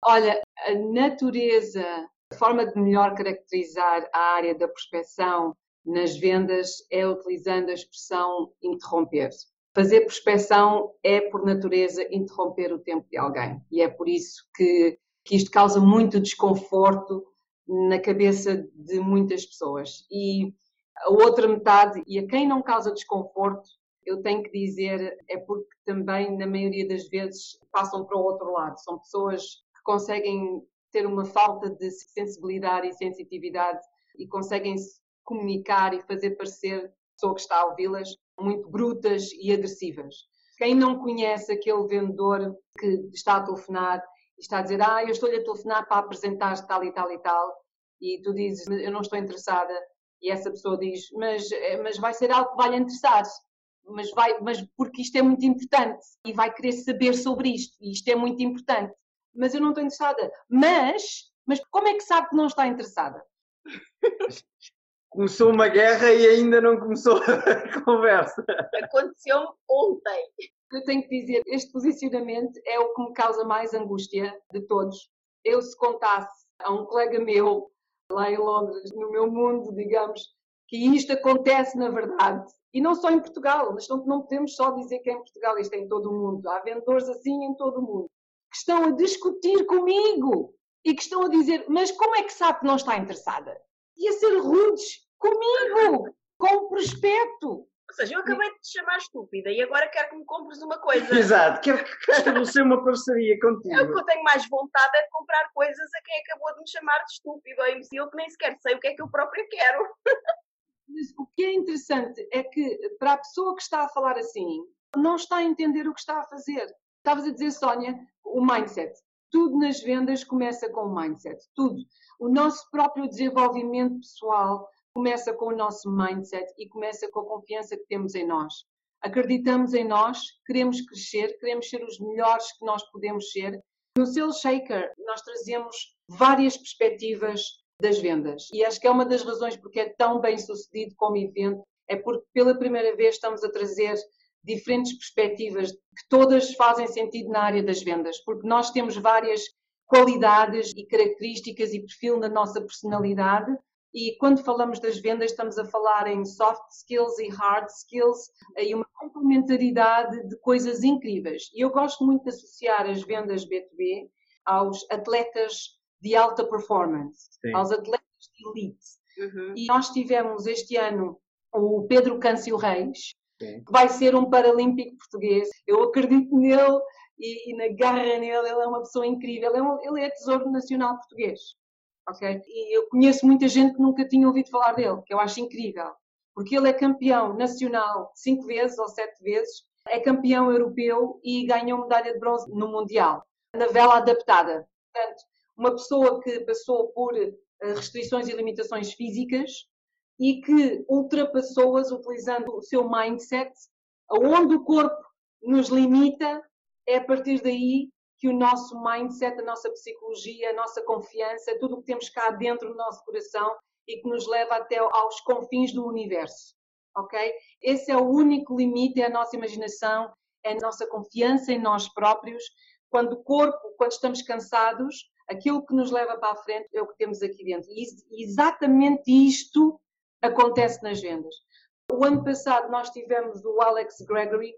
Olha, a natureza, a forma de melhor caracterizar a área da prospeção nas vendas é utilizando a expressão interromper. Fazer prospeção é, por natureza, interromper o tempo de alguém. E é por isso que, que isto causa muito desconforto na cabeça de muitas pessoas. E a outra metade, e a quem não causa desconforto, eu tenho que dizer, é porque também, na maioria das vezes, passam para o outro lado. São pessoas que conseguem ter uma falta de sensibilidade e sensitividade e conseguem se comunicar e fazer parecer pessoa que está a ouvi-las muito brutas e agressivas. Quem não conhece aquele vendedor que está a telefonar e está a dizer, ah, eu estou-lhe a telefonar para apresentar tal e tal e tal, e tu dizes, eu não estou interessada, e essa pessoa diz, mas, eh, mas vai ser algo que vai lhe interessar, mas, vai, mas porque isto é muito importante, e vai querer saber sobre isto, e isto é muito importante, mas eu não estou interessada. Mas, mas como é que sabe que não está interessada? Começou uma guerra e ainda não começou a conversa. Aconteceu ontem. Eu tenho que dizer, este posicionamento é o que me causa mais angústia de todos. Eu, se contasse a um colega meu, lá em Londres, no meu mundo, digamos, que isto acontece na verdade, e não só em Portugal, mas não, não podemos só dizer que é em Portugal, isto é em todo o mundo. Há vendedores assim em todo o mundo, que estão a discutir comigo e que estão a dizer, mas como é que sabe que não está interessada? E a ser rudes comigo, com o prospecto. Ou seja, eu acabei de te chamar estúpida e agora quero que me compres uma coisa. Exato, quero estabelecer uma parceria contigo. É o que eu tenho mais vontade é de comprar coisas a quem acabou de me chamar de estúpido ou imbecil que nem sequer sei o que é que eu própria quero. O que é interessante é que para a pessoa que está a falar assim, não está a entender o que está a fazer. Estavas a dizer, Sónia, o mindset. Tudo nas vendas começa com o mindset, tudo. O nosso próprio desenvolvimento pessoal começa com o nosso mindset e começa com a confiança que temos em nós. Acreditamos em nós, queremos crescer, queremos ser os melhores que nós podemos ser. No Sales Shaker, nós trazemos várias perspectivas das vendas e acho que é uma das razões porque é tão bem sucedido como evento, é porque pela primeira vez estamos a trazer diferentes perspectivas que todas fazem sentido na área das vendas, porque nós temos várias qualidades e características e perfil na nossa personalidade. E quando falamos das vendas, estamos a falar em soft skills e hard skills e uma complementaridade de coisas incríveis. E eu gosto muito de associar as vendas B2B aos atletas de alta performance, Sim. aos atletas de elite. Uhum. E nós tivemos este ano o Pedro Câncio Reis, Sim. vai ser um paralímpico português. Eu acredito nele e, e, na garra nele. Ele é uma pessoa incrível. Ele é, um, ele é tesouro nacional português. ok? E eu conheço muita gente que nunca tinha ouvido falar dele, que eu acho incrível. Porque ele é campeão nacional cinco vezes ou sete vezes, é campeão europeu e ganhou medalha de bronze no Mundial, na vela adaptada. Portanto, uma pessoa que passou por eh, restrições e limitações físicas, e que ultrapassou-as utilizando o seu mindset, aonde o corpo nos limita, é a partir daí que o nosso mindset, a nossa psicologia, a nossa confiança, tudo o que temos cá dentro do nosso coração e que nos leva até aos confins do universo. Ok? Esse é o único limite, é a nossa imaginação, é a nossa confiança em nós próprios. Quando o corpo, quando estamos cansados, aquilo que nos leva para a frente é o que temos aqui dentro. E exatamente isto acontece nas vendas. O ano passado nós tivemos o Alex Gregory,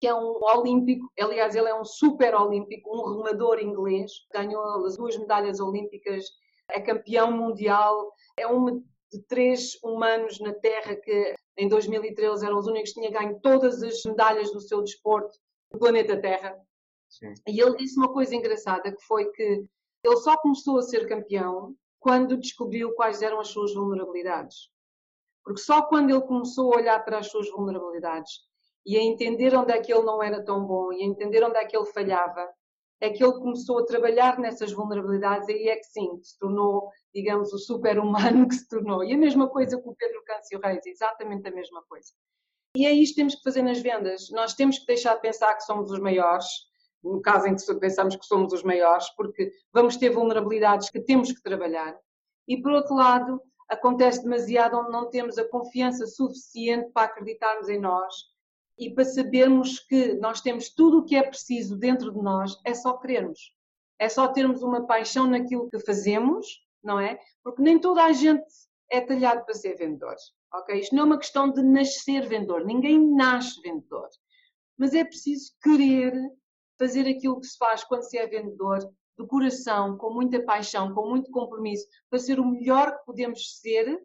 que é um olímpico, aliás, ele é um super olímpico, um remador inglês, ganhou as duas medalhas olímpicas, é campeão mundial, é um de três humanos na Terra que em 2013 eram os únicos que tinham ganho todas as medalhas do seu desporto no planeta Terra. Sim. E ele disse uma coisa engraçada que foi que ele só começou a ser campeão quando descobriu quais eram as suas vulnerabilidades. Porque só quando ele começou a olhar para as suas vulnerabilidades e a entender onde é que ele não era tão bom e a entender onde é que ele falhava, é que ele começou a trabalhar nessas vulnerabilidades e aí é que sim, se tornou, digamos, o super-humano que se tornou. E a mesma coisa com o Pedro Câncio Reis, exatamente a mesma coisa. E é isto que temos que fazer nas vendas. Nós temos que deixar de pensar que somos os maiores, no caso em que pensamos que somos os maiores, porque vamos ter vulnerabilidades que temos que trabalhar. E por outro lado, acontece demasiado onde não temos a confiança suficiente para acreditarmos em nós e para sabermos que nós temos tudo o que é preciso dentro de nós, é só querermos. É só termos uma paixão naquilo que fazemos, não é? Porque nem toda a gente é talhado para ser vendedor. Ok? Isto não é uma questão de nascer vendedor. Ninguém nasce vendedor. Mas é preciso querer fazer aquilo que se faz quando se é vendedor, de coração, com muita paixão, com muito compromisso, para ser o melhor que podemos ser,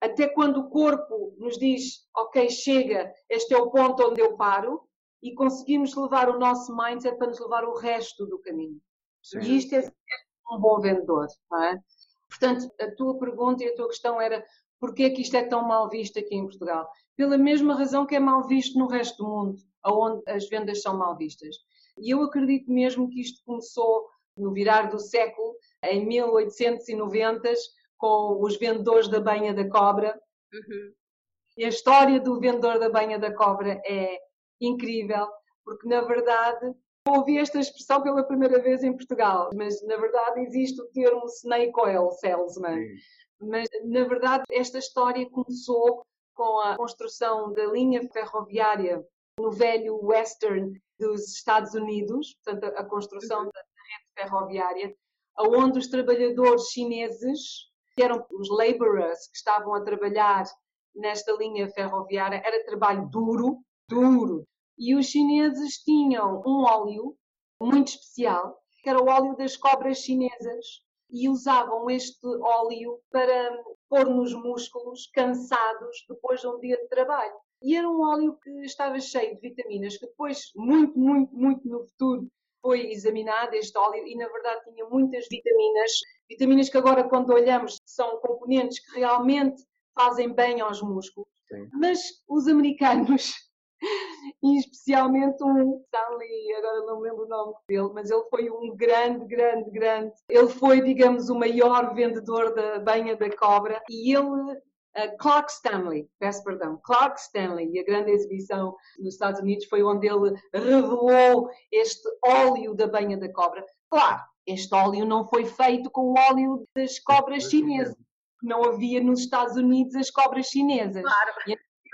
até quando o corpo nos diz, ok, chega, este é o ponto onde eu paro, e conseguimos levar o nosso mindset para nos levar o resto do caminho. Sim. E isto é ser um bom vendedor, não é? Portanto, a tua pergunta e a tua questão era porquê é que isto é tão mal visto aqui em Portugal? Pela mesma razão que é mal visto no resto do mundo, onde as vendas são mal vistas. E eu acredito mesmo que isto começou no virar do século, em 1890, com os vendedores da banha da cobra. Uhum. E a história do vendedor da banha da cobra é incrível, porque na verdade ouvi esta expressão pela primeira vez em Portugal, mas na verdade existe o termo snake oil salesman. Sim. Mas na verdade esta história começou com a construção da linha ferroviária no velho Western dos Estados Unidos, portanto a construção uhum. da ferroviária, onde os trabalhadores chineses, que eram os laborers que estavam a trabalhar nesta linha ferroviária, era trabalho duro, duro, e os chineses tinham um óleo muito especial, que era o óleo das cobras chinesas, e usavam este óleo para pôr nos músculos cansados depois de um dia de trabalho. E era um óleo que estava cheio de vitaminas, que depois, muito, muito, muito no futuro, foi examinado este óleo e, na verdade, tinha muitas vitaminas. Vitaminas que agora, quando olhamos, são componentes que realmente fazem bem aos músculos. Sim. Mas os americanos e especialmente um Stanley, agora não me lembro o nome dele, mas ele foi um grande, grande, grande. Ele foi, digamos, o maior vendedor da banha da cobra e ele Uh, Clark Stanley, peço perdão, Clark Stanley, e a grande exibição nos Estados Unidos foi onde ele revelou este óleo da banha da cobra. Claro, este óleo não foi feito com o óleo das cobras chinesas. Não havia nos Estados Unidos as cobras chinesas. Claro.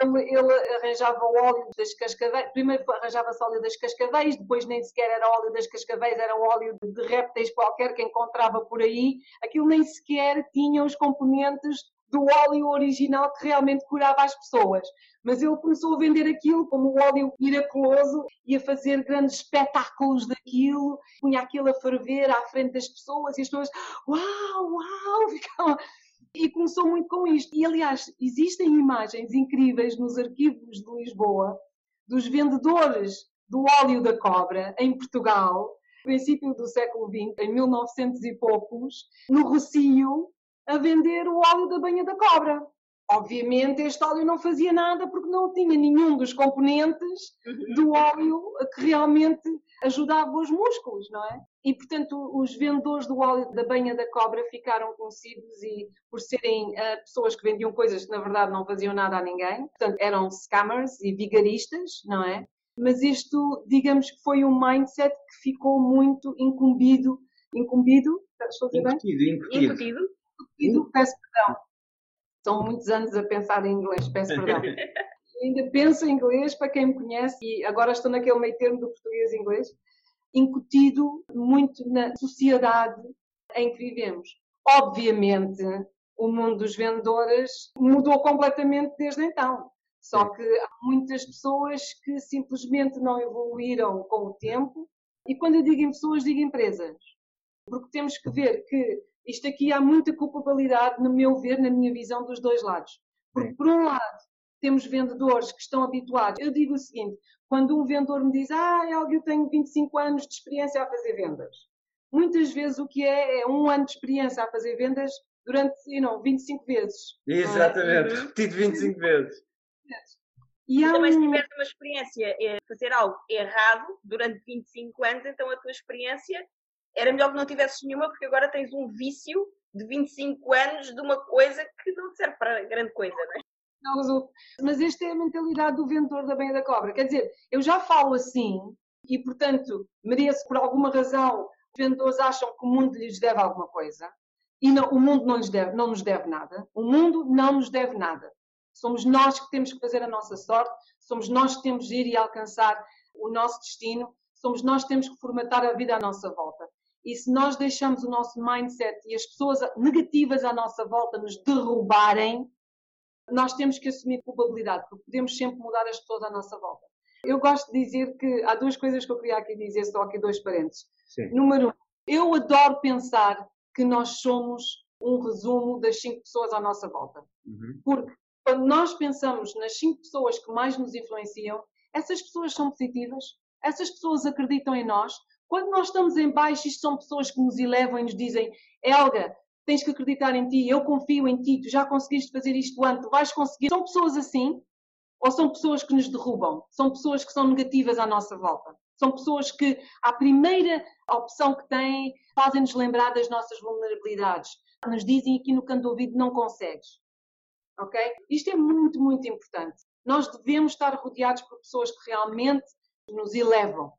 Ele, ele arranjava o óleo das cascavéis, primeiro arranjava-se óleo das cascavéis, depois nem sequer era óleo das cascavéis, era um óleo de répteis qualquer que encontrava por aí. Aquilo nem sequer tinha os componentes do óleo original que realmente curava as pessoas. Mas ele começou a vender aquilo como um óleo miraculoso e a fazer grandes espetáculos daquilo, punha aquilo a ferver à frente das pessoas e as pessoas, uau, uau, ficavam e começou muito com isto. E, aliás, existem imagens incríveis nos arquivos de Lisboa dos vendedores do óleo da cobra em Portugal, no princípio do século XX, em 1900 e poucos, no Rocio, a vender o óleo da banha da cobra. Obviamente, este óleo não fazia nada porque não tinha nenhum dos componentes uhum. do óleo que realmente ajudava os músculos, não é? E, portanto, os vendedores do óleo da banha da cobra ficaram conhecidos e por serem uh, pessoas que vendiam coisas que, na verdade, não faziam nada a ninguém. Portanto, eram scammers e vigaristas, não é? Mas isto, digamos que foi um mindset que ficou muito incumbido. Incumbido? Estou a dizer bem? Incutido. Incutido. Incutido, peço perdão São muitos anos a pensar em inglês, peço perdão. ainda penso em inglês, para quem me conhece, e agora estou naquele meio termo do português e inglês, incutido muito na sociedade em que vivemos. Obviamente, o mundo dos vendedores mudou completamente desde então. Só que há muitas pessoas que simplesmente não evoluíram com o tempo. E quando eu digo em pessoas, digo empresas. Porque temos que ver que isto aqui há muita culpabilidade, no meu ver, na minha visão, dos dois lados. Porque, por um lado, temos vendedores que estão habituados. Eu digo o seguinte: quando um vendedor me diz, ah, eu tenho 25 anos de experiência a fazer vendas, muitas vezes o que é é um ano de experiência a fazer vendas durante, you know, 25 vezes. Exatamente, é? repetido 25 vezes. E há também um... se uma experiência a fazer algo errado durante 25 anos, então a tua experiência era melhor que não tivesses nenhuma, porque agora tens um vício de 25 anos de uma coisa que não serve para grande coisa, não é? Mas esta é a mentalidade do vendedor da banha da cobra. Quer dizer, eu já falo assim e, portanto, mereço por alguma razão. Os vendedores acham que o mundo lhes deve alguma coisa e não, o mundo não, lhes deve, não nos deve nada. O mundo não nos deve nada. Somos nós que temos que fazer a nossa sorte, somos nós que temos de ir e alcançar o nosso destino, somos nós que temos que formatar a vida à nossa volta. E se nós deixamos o nosso mindset e as pessoas negativas à nossa volta nos derrubarem, nós temos que assumir culpabilidade, porque podemos sempre mudar as pessoas à nossa volta. Eu gosto de dizer que há duas coisas que eu queria aqui dizer, só aqui dois parênteses. Sim. Número um, eu adoro pensar que nós somos um resumo das cinco pessoas à nossa volta. Uhum. Porque quando nós pensamos nas cinco pessoas que mais nos influenciam, essas pessoas são positivas, essas pessoas acreditam em nós. Quando nós estamos em baixo, isto são pessoas que nos elevam e nos dizem: Helga, tens que acreditar em ti, eu confio em ti, tu já conseguiste fazer isto antes, tu vais conseguir. São pessoas assim ou são pessoas que nos derrubam? São pessoas que são negativas à nossa volta? São pessoas que, à primeira opção que têm, fazem-nos lembrar das nossas vulnerabilidades. Nos dizem aqui no canto do ouvido, não consegues. Ok? Isto é muito, muito importante. Nós devemos estar rodeados por pessoas que realmente nos elevam.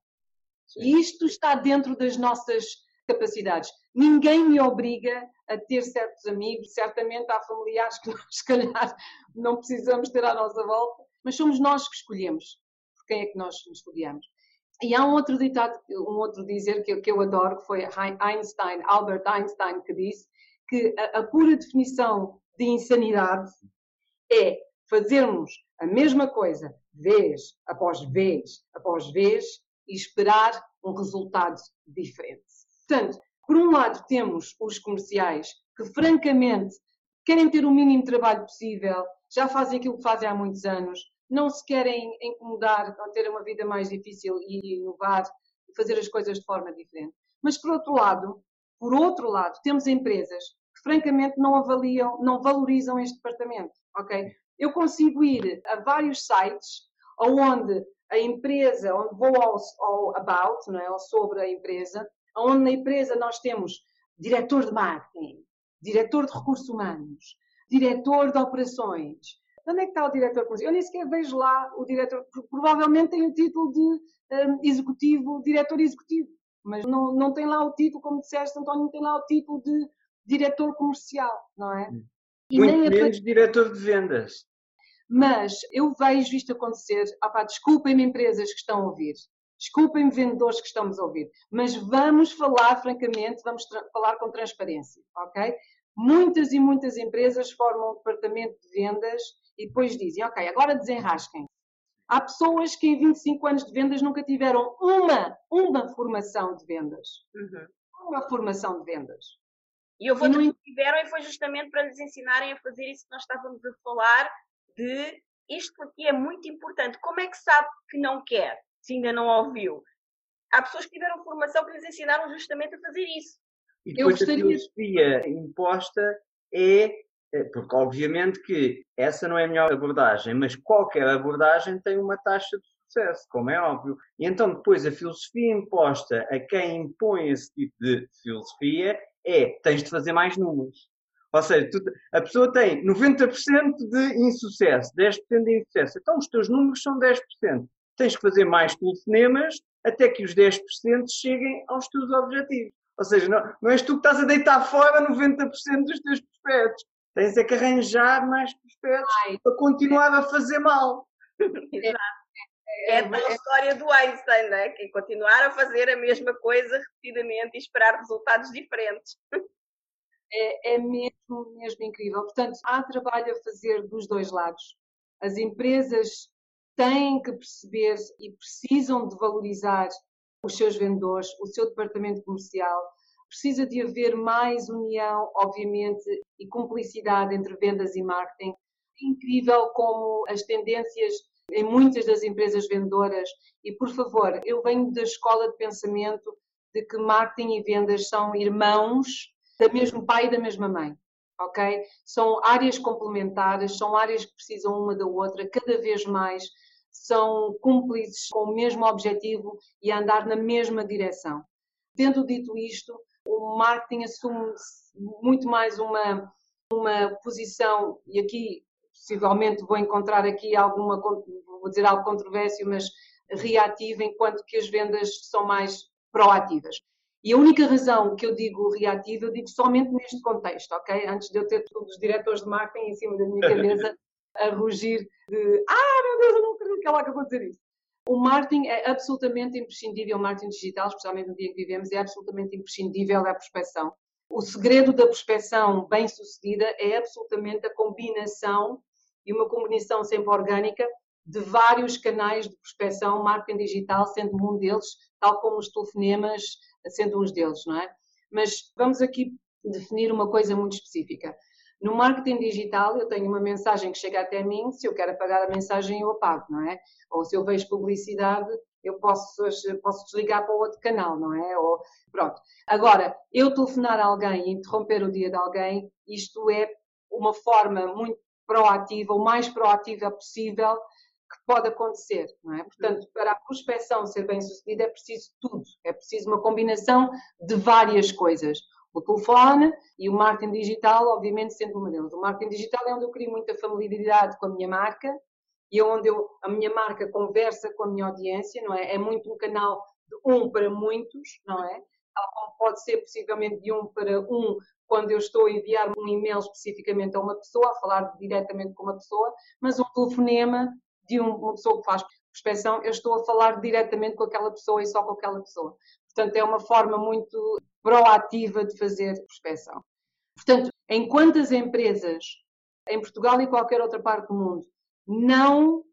Sim. E isto está dentro das nossas capacidades. Ninguém me obriga a ter certos amigos, certamente há familiares que nós, se calhar, não precisamos ter à nossa volta, mas somos nós que escolhemos por quem é que nós nos rodeamos. E há um outro ditado, um outro dizer que, que eu adoro, que foi Einstein, Albert Einstein, que disse que a, a pura definição de insanidade é fazermos a mesma coisa vez após vez após vez e esperar um resultado diferente. Portanto, por um lado temos os comerciais que francamente querem ter o mínimo trabalho possível, já fazem aquilo que fazem há muitos anos, não se querem incomodar a ter uma vida mais difícil e inovar e fazer as coisas de forma diferente. Mas por outro lado, por outro lado, temos empresas que francamente não avaliam, não valorizam este departamento, ok? Eu consigo ir a vários sites onde a empresa, onde vou ao, ao about, não é? Ou sobre a empresa, onde na empresa nós temos diretor de marketing, diretor de recursos humanos, diretor de operações, Onde é que está o diretor comercial? Eu nem sequer vejo lá o diretor, provavelmente tem o título de um, executivo, diretor executivo, mas não, não tem lá o título, como disseste, António, não tem lá o título de diretor comercial, não é? Hum. E Muito nem menos a... diretor de vendas. Mas eu vejo isto acontecer, ah desculpem-me empresas que estão a ouvir, desculpem-me vendedores que estamos a ouvir, mas vamos falar francamente, vamos falar com transparência, ok? Muitas e muitas empresas formam um departamento de vendas e depois dizem, ok, agora desenrasquem. Há pessoas que em 25 anos de vendas nunca tiveram uma, uma formação de vendas. Uhum. Uma formação de vendas. E eu vou dizer não... que tiveram e foi justamente para lhes ensinarem a fazer isso que nós estávamos a falar de isto aqui é muito importante. Como é que sabe que não quer, se ainda não ouviu? Há pessoas que tiveram formação que lhes ensinaram justamente a fazer isso. E depois gostaria... a filosofia imposta é é, porque obviamente que essa não é a melhor abordagem, mas qualquer abordagem tem uma taxa de sucesso, como é óbvio. E então depois a filosofia imposta a quem impõe esse tipo de filosofia é tens de fazer mais números. Ou seja, tu, a pessoa tem 90% de insucesso, 10% de insucesso. Então os teus números são 10%. Tens que fazer mais telefonemas até que os 10% cheguem aos teus objetivos. Ou seja, não, não és tu que estás a deitar fora 90% dos teus prospectos. Tens é que arranjar mais prospectos Ai. para continuar a fazer mal. Exato. É, é, é a história do Einstein, né? que continuar a fazer a mesma coisa repetidamente e esperar resultados diferentes. É, é mesmo, mesmo incrível. Portanto, há trabalho a fazer dos dois lados. As empresas têm que perceber e precisam de valorizar os seus vendedores, o seu departamento comercial, precisa de haver mais união, obviamente, e cumplicidade entre vendas e marketing. É incrível como as tendências em muitas das empresas vendedoras, e por favor, eu venho da escola de pensamento de que marketing e vendas são irmãos da mesmo pai e da mesma mãe. Ok? São áreas complementares, são áreas que precisam uma da outra, cada vez mais são cúmplices com o mesmo objetivo e a andar na mesma direção. Tendo dito isto, o marketing assume muito mais uma, uma posição, e aqui possivelmente vou encontrar aqui alguma, vou dizer algo controvérsio, mas reativa, enquanto que as vendas são mais proativas. E a única razão que eu digo reativa, eu digo somente neste contexto, ok? Antes de eu ter todos os diretores de marketing em cima da minha cabeça a rugir de ah, meu Deus, eu não acredito que ela acabou de dizer isso. O marketing é absolutamente imprescindível, o marketing digital, especialmente no dia que vivemos, é absolutamente imprescindível à prospecção. O segredo da prospecção bem-sucedida é absolutamente a combinação, e uma comunicação sempre orgânica de vários canais de prospecção, marketing digital sendo um deles, tal como os telefonemas sendo uns deles, não é? Mas vamos aqui definir uma coisa muito específica. No marketing digital, eu tenho uma mensagem que chega até mim, se eu quero apagar a mensagem, eu apago, não é? Ou se eu vejo publicidade, eu posso, posso desligar para outro canal, não é? Ou, pronto. Agora, eu telefonar a alguém e interromper o dia de alguém, isto é uma forma muito proativa, o mais proativa possível que pode acontecer, não é? Portanto, para a prospecção ser bem sucedida é preciso tudo, é preciso uma combinação de várias coisas. O telefone e o marketing digital, obviamente, sendo uma delas. O marketing digital é onde eu crio muita familiaridade com a minha marca e é onde eu, a minha marca conversa com a minha audiência, não é? É muito um canal de um para muitos, não é? Tal como pode ser possivelmente de um para um quando eu estou a enviar um e-mail especificamente a uma pessoa, a falar diretamente com uma pessoa, mas um telefonema de uma pessoa que faz prospeção, eu estou a falar diretamente com aquela pessoa e só com aquela pessoa. Portanto, é uma forma muito proativa de fazer prospeção. Portanto, enquanto as empresas em Portugal e qualquer outra parte do mundo não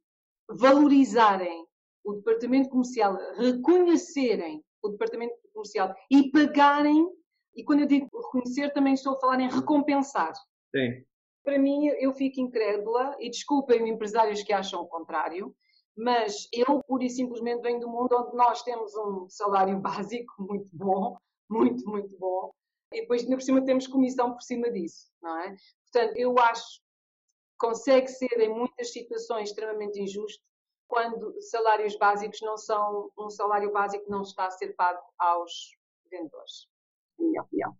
valorizarem o departamento comercial, reconhecerem o departamento comercial e pagarem, e quando eu digo reconhecer, também estou a falar em recompensar. Sim. Para mim, eu fico incrédula, e desculpem empresários que acham o contrário, mas eu pura e simplesmente venho do mundo onde nós temos um salário básico muito bom, muito, muito bom, e depois ainda por cima temos comissão por cima disso, não é? Portanto, eu acho que consegue ser em muitas situações extremamente injusto quando salários básicos não são, um salário básico não está a ser pago aos vendedores, minha opinião.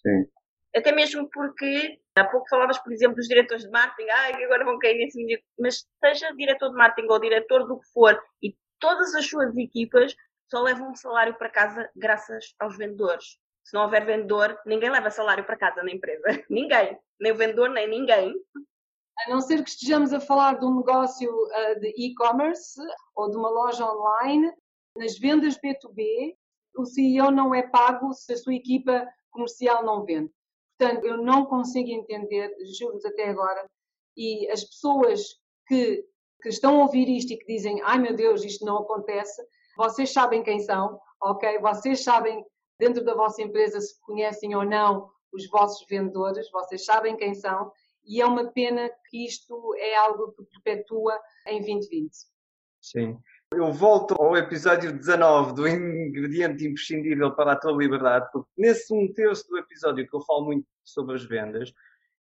Sim. Até mesmo porque há pouco falavas, por exemplo, dos diretores de marketing, ah, agora vão cair nesse vídeo, mas seja diretor de marketing ou diretor do que for, e todas as suas equipas só levam um salário para casa graças aos vendedores. Se não houver vendedor, ninguém leva salário para casa na empresa. ninguém. Nem o vendedor, nem ninguém. A não ser que estejamos a falar de um negócio uh, de e-commerce ou de uma loja online, nas vendas B2B, o CEO não é pago se a sua equipa comercial não vende. Portanto, eu não consigo entender, juro-vos até agora, e as pessoas que, que estão a ouvir isto e que dizem, ai meu Deus, isto não acontece, vocês sabem quem são, ok? Vocês sabem dentro da vossa empresa se conhecem ou não os vossos vendedores, vocês sabem quem são, e é uma pena que isto é algo que perpetua em 2020. Sim. Eu volto ao episódio 19 do ingrediente imprescindível para a tua liberdade, porque nesse um terço do episódio que eu falo muito sobre as vendas,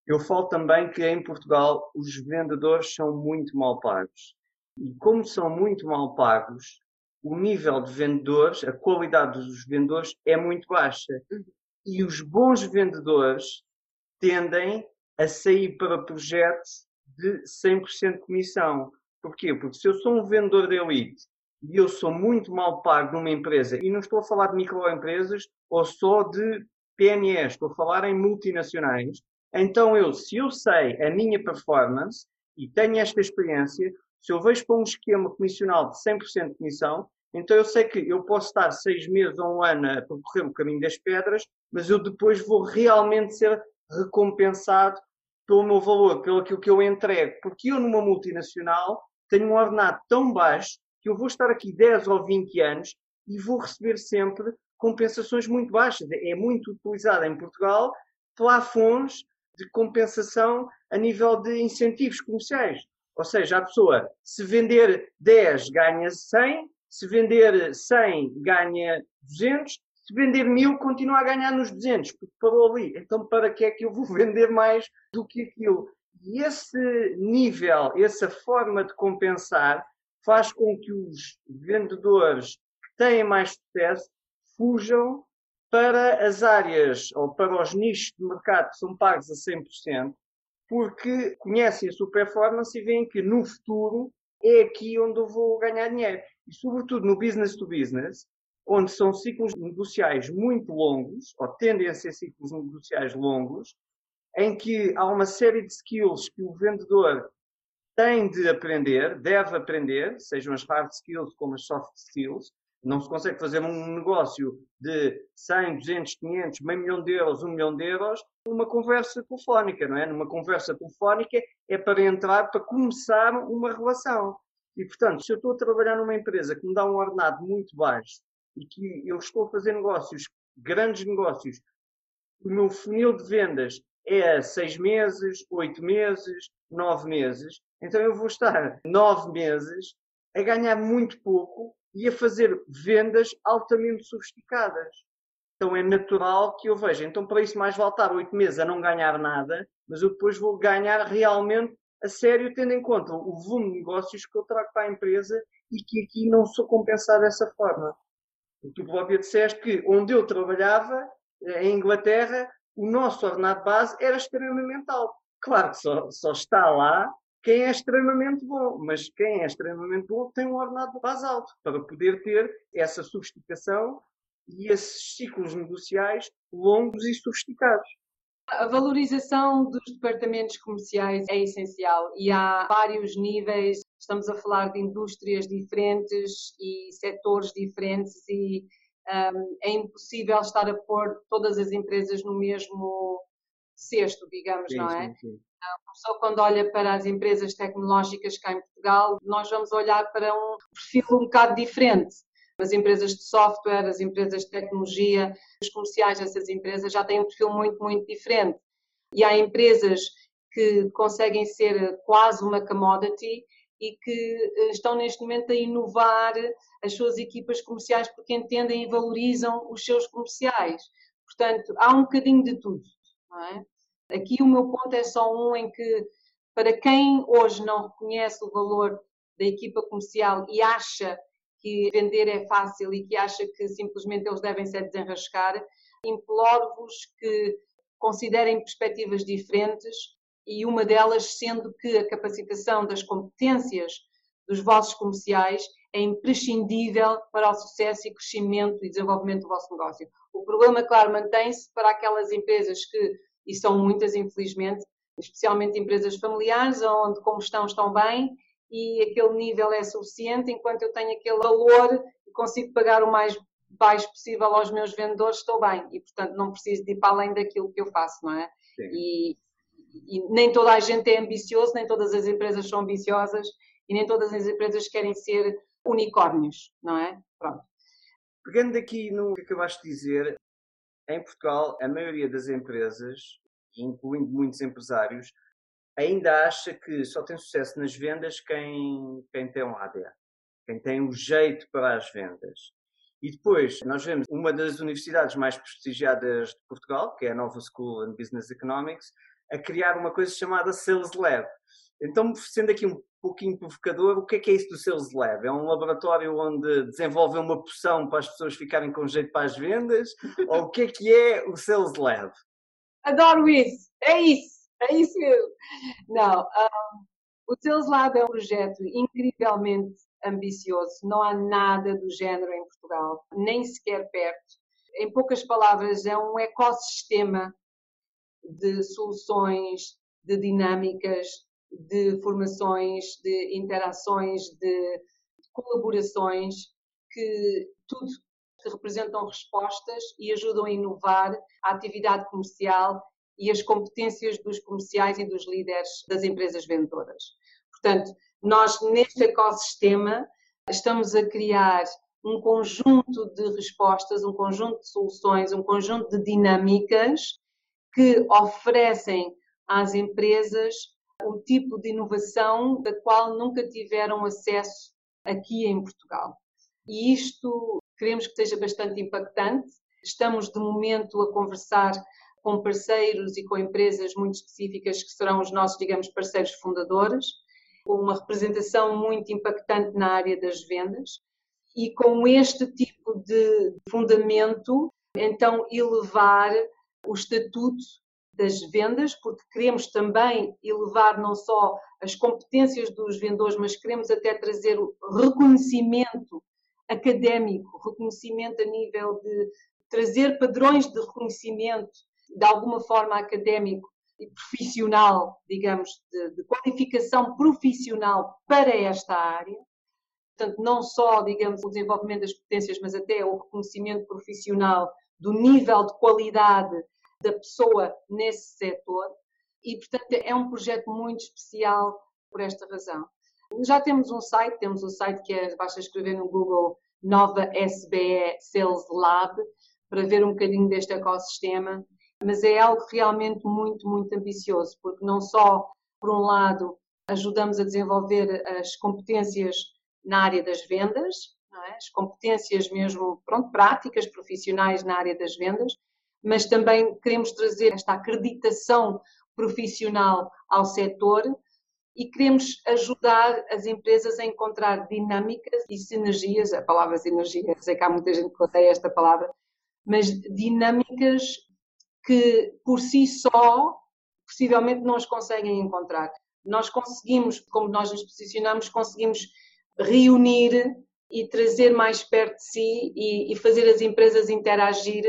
eu falo também que em Portugal os vendedores são muito mal pagos. E como são muito mal pagos, o nível de vendedores, a qualidade dos vendedores é muito baixa. E os bons vendedores tendem a sair para projetos de 100% comissão. Porquê? Porque se eu sou um vendedor de elite e eu sou muito mal pago numa empresa, e não estou a falar de microempresas ou só de PMEs, estou a falar em multinacionais, então eu, se eu sei a minha performance e tenho esta experiência, se eu vejo para um esquema comissional de 100% de comissão, então eu sei que eu posso estar seis meses ou um ano a percorrer o caminho das pedras, mas eu depois vou realmente ser recompensado pelo meu valor, pelo aquilo que eu entrego. Porque eu, numa multinacional, tenho um ordenado tão baixo que eu vou estar aqui 10 ou 20 anos e vou receber sempre compensações muito baixas. É muito utilizado em Portugal plafons de compensação a nível de incentivos comerciais. Ou seja, a pessoa, se vender 10, ganha 100, se vender 100, ganha 200, se vender 1000, continua a ganhar nos 200, porque parou ali. Então, para que é que eu vou vender mais do que aquilo? E esse nível, essa forma de compensar, faz com que os vendedores que têm mais sucesso fujam para as áreas ou para os nichos de mercado que são pagos a 100%, porque conhecem a sua performance e veem que no futuro é aqui onde eu vou ganhar dinheiro. E sobretudo no business to business, onde são ciclos negociais muito longos, ou tendem a ser ciclos negociais longos, em que há uma série de skills que o vendedor tem de aprender, deve aprender, sejam as hard skills como as soft skills, Não se consegue fazer um negócio de 100, 200, 500, meio milhão de euros, um milhão de euros, numa conversa telefónica, não é? Numa conversa telefónica é para entrar, para começar uma relação. E, portanto, se eu estou a trabalhar numa empresa que me dá um ordenado muito baixo e que eu estou a fazer negócios, grandes negócios, o meu funil de vendas é seis meses, oito meses, nove meses, então eu vou estar nove meses a ganhar muito pouco e a fazer vendas altamente sofisticadas. Então é natural que eu veja. Então, para isso, mais vale estar oito meses a não ganhar nada, mas eu depois vou ganhar realmente a sério, tendo em conta o volume de negócios que eu trago para a empresa e que aqui não sou compensado dessa forma. Tu próprio disseste que onde eu trabalhava, eh, em Inglaterra, o nosso ordenado base era extremamente alto. Claro que só, só está lá quem é extremamente bom, mas quem é extremamente bom tem um ordenado base alto para poder ter essa sofisticação e esses ciclos negociais longos e sofisticados. A valorização dos departamentos comerciais é essencial e há vários níveis. Estamos a falar de indústrias diferentes e setores diferentes e é impossível estar a pôr todas as empresas no mesmo cesto, digamos, sim, não é? Sim, sim. A pessoa, quando olha para as empresas tecnológicas cá em Portugal, nós vamos olhar para um perfil um bocado diferente. As empresas de software, as empresas de tecnologia, os comerciais dessas empresas já têm um perfil muito, muito diferente. E há empresas que conseguem ser quase uma commodity e que eh, estão neste momento a inovar as suas equipas comerciais porque entendem e valorizam os seus comerciais. Portanto, há um bocadinho de tudo. É? Aqui o meu ponto é só um em que, para quem hoje não reconhece o valor da equipa comercial e acha que vender é fácil e que acha que simplesmente eles devem se desenrascar, imploro-vos que considerem perspectivas diferentes e uma delas sendo que a capacitação das competências dos vossos comerciais é imprescindível para o sucesso e crescimento e desenvolvimento do vosso negócio. O problema, claro, mantém-se para aquelas empresas que, e são muitas infelizmente, especialmente empresas familiares, onde como estão, estão bem e aquele nível é suficiente, enquanto eu tenho aquele valor e consigo pagar o mais baixo possível aos meus vendedores, estou bem. E, portanto, não preciso de ir para além daquilo que eu faço, não é? E, e, nem toda a gente é ambicioso, nem todas as empresas são ambiciosas e nem todas as empresas querem ser unicórnios, não é? Pronto. Pegando aqui no que acabaste de dizer, em Portugal, a maioria das empresas, incluindo muitos empresários, ainda acha que só tem sucesso nas vendas quem, quem tem um ADA, quem tem um jeito para as vendas. E depois, nós vemos uma das universidades mais prestigiadas de Portugal, que é a Nova School in Business Economics, a criar uma coisa chamada Sales Lab. Então, sendo aqui um pouquinho provocador, o que é que é isso do Sales Lab? É um laboratório onde desenvolvem uma poção para as pessoas ficarem com jeito para as vendas? ou o que é que é o Sales Lab? Adoro isso! É isso! É isso mesmo. Não, um, o Sales Lab é um projeto incrivelmente ambicioso. Não há nada do género em Portugal, nem sequer perto. Em poucas palavras, é um ecossistema de soluções, de dinâmicas, de formações, de interações, de colaborações, que tudo que representam respostas e ajudam a inovar a atividade comercial e as competências dos comerciais e dos líderes das empresas vendedoras. Portanto, nós neste ecossistema estamos a criar um conjunto de respostas, um conjunto de soluções, um conjunto de dinâmicas que oferecem às empresas um tipo de inovação da qual nunca tiveram acesso aqui em Portugal. E isto queremos que seja bastante impactante. Estamos de momento a conversar com parceiros e com empresas muito específicas que serão os nossos, digamos, parceiros fundadores, com uma representação muito impactante na área das vendas e com este tipo de fundamento, então elevar o estatuto das vendas, porque queremos também elevar não só as competências dos vendedores, mas queremos até trazer o reconhecimento académico, reconhecimento a nível de trazer padrões de reconhecimento de alguma forma académico e profissional, digamos, de, de qualificação profissional para esta área, portanto, não só, digamos, o desenvolvimento das competências, mas até o reconhecimento profissional do nível de qualidade da pessoa nesse setor. E, portanto, é um projeto muito especial por esta razão. Já temos um site, temos um site que é, basta escrever no Google Nova SBE Sales Lab, para ver um bocadinho deste ecossistema, mas é algo realmente muito, muito ambicioso, porque não só, por um lado, ajudamos a desenvolver as competências na área das vendas, é? as competências mesmo pronto, práticas, profissionais na área das vendas, mas também queremos trazer esta acreditação profissional ao setor e queremos ajudar as empresas a encontrar dinâmicas e sinergias, a palavra sinergia, sei que há muita gente que odeia esta palavra, mas dinâmicas que por si só possivelmente não as conseguem encontrar. Nós conseguimos, como nós nos posicionamos, conseguimos reunir e trazer mais perto de si e, e fazer as empresas interagir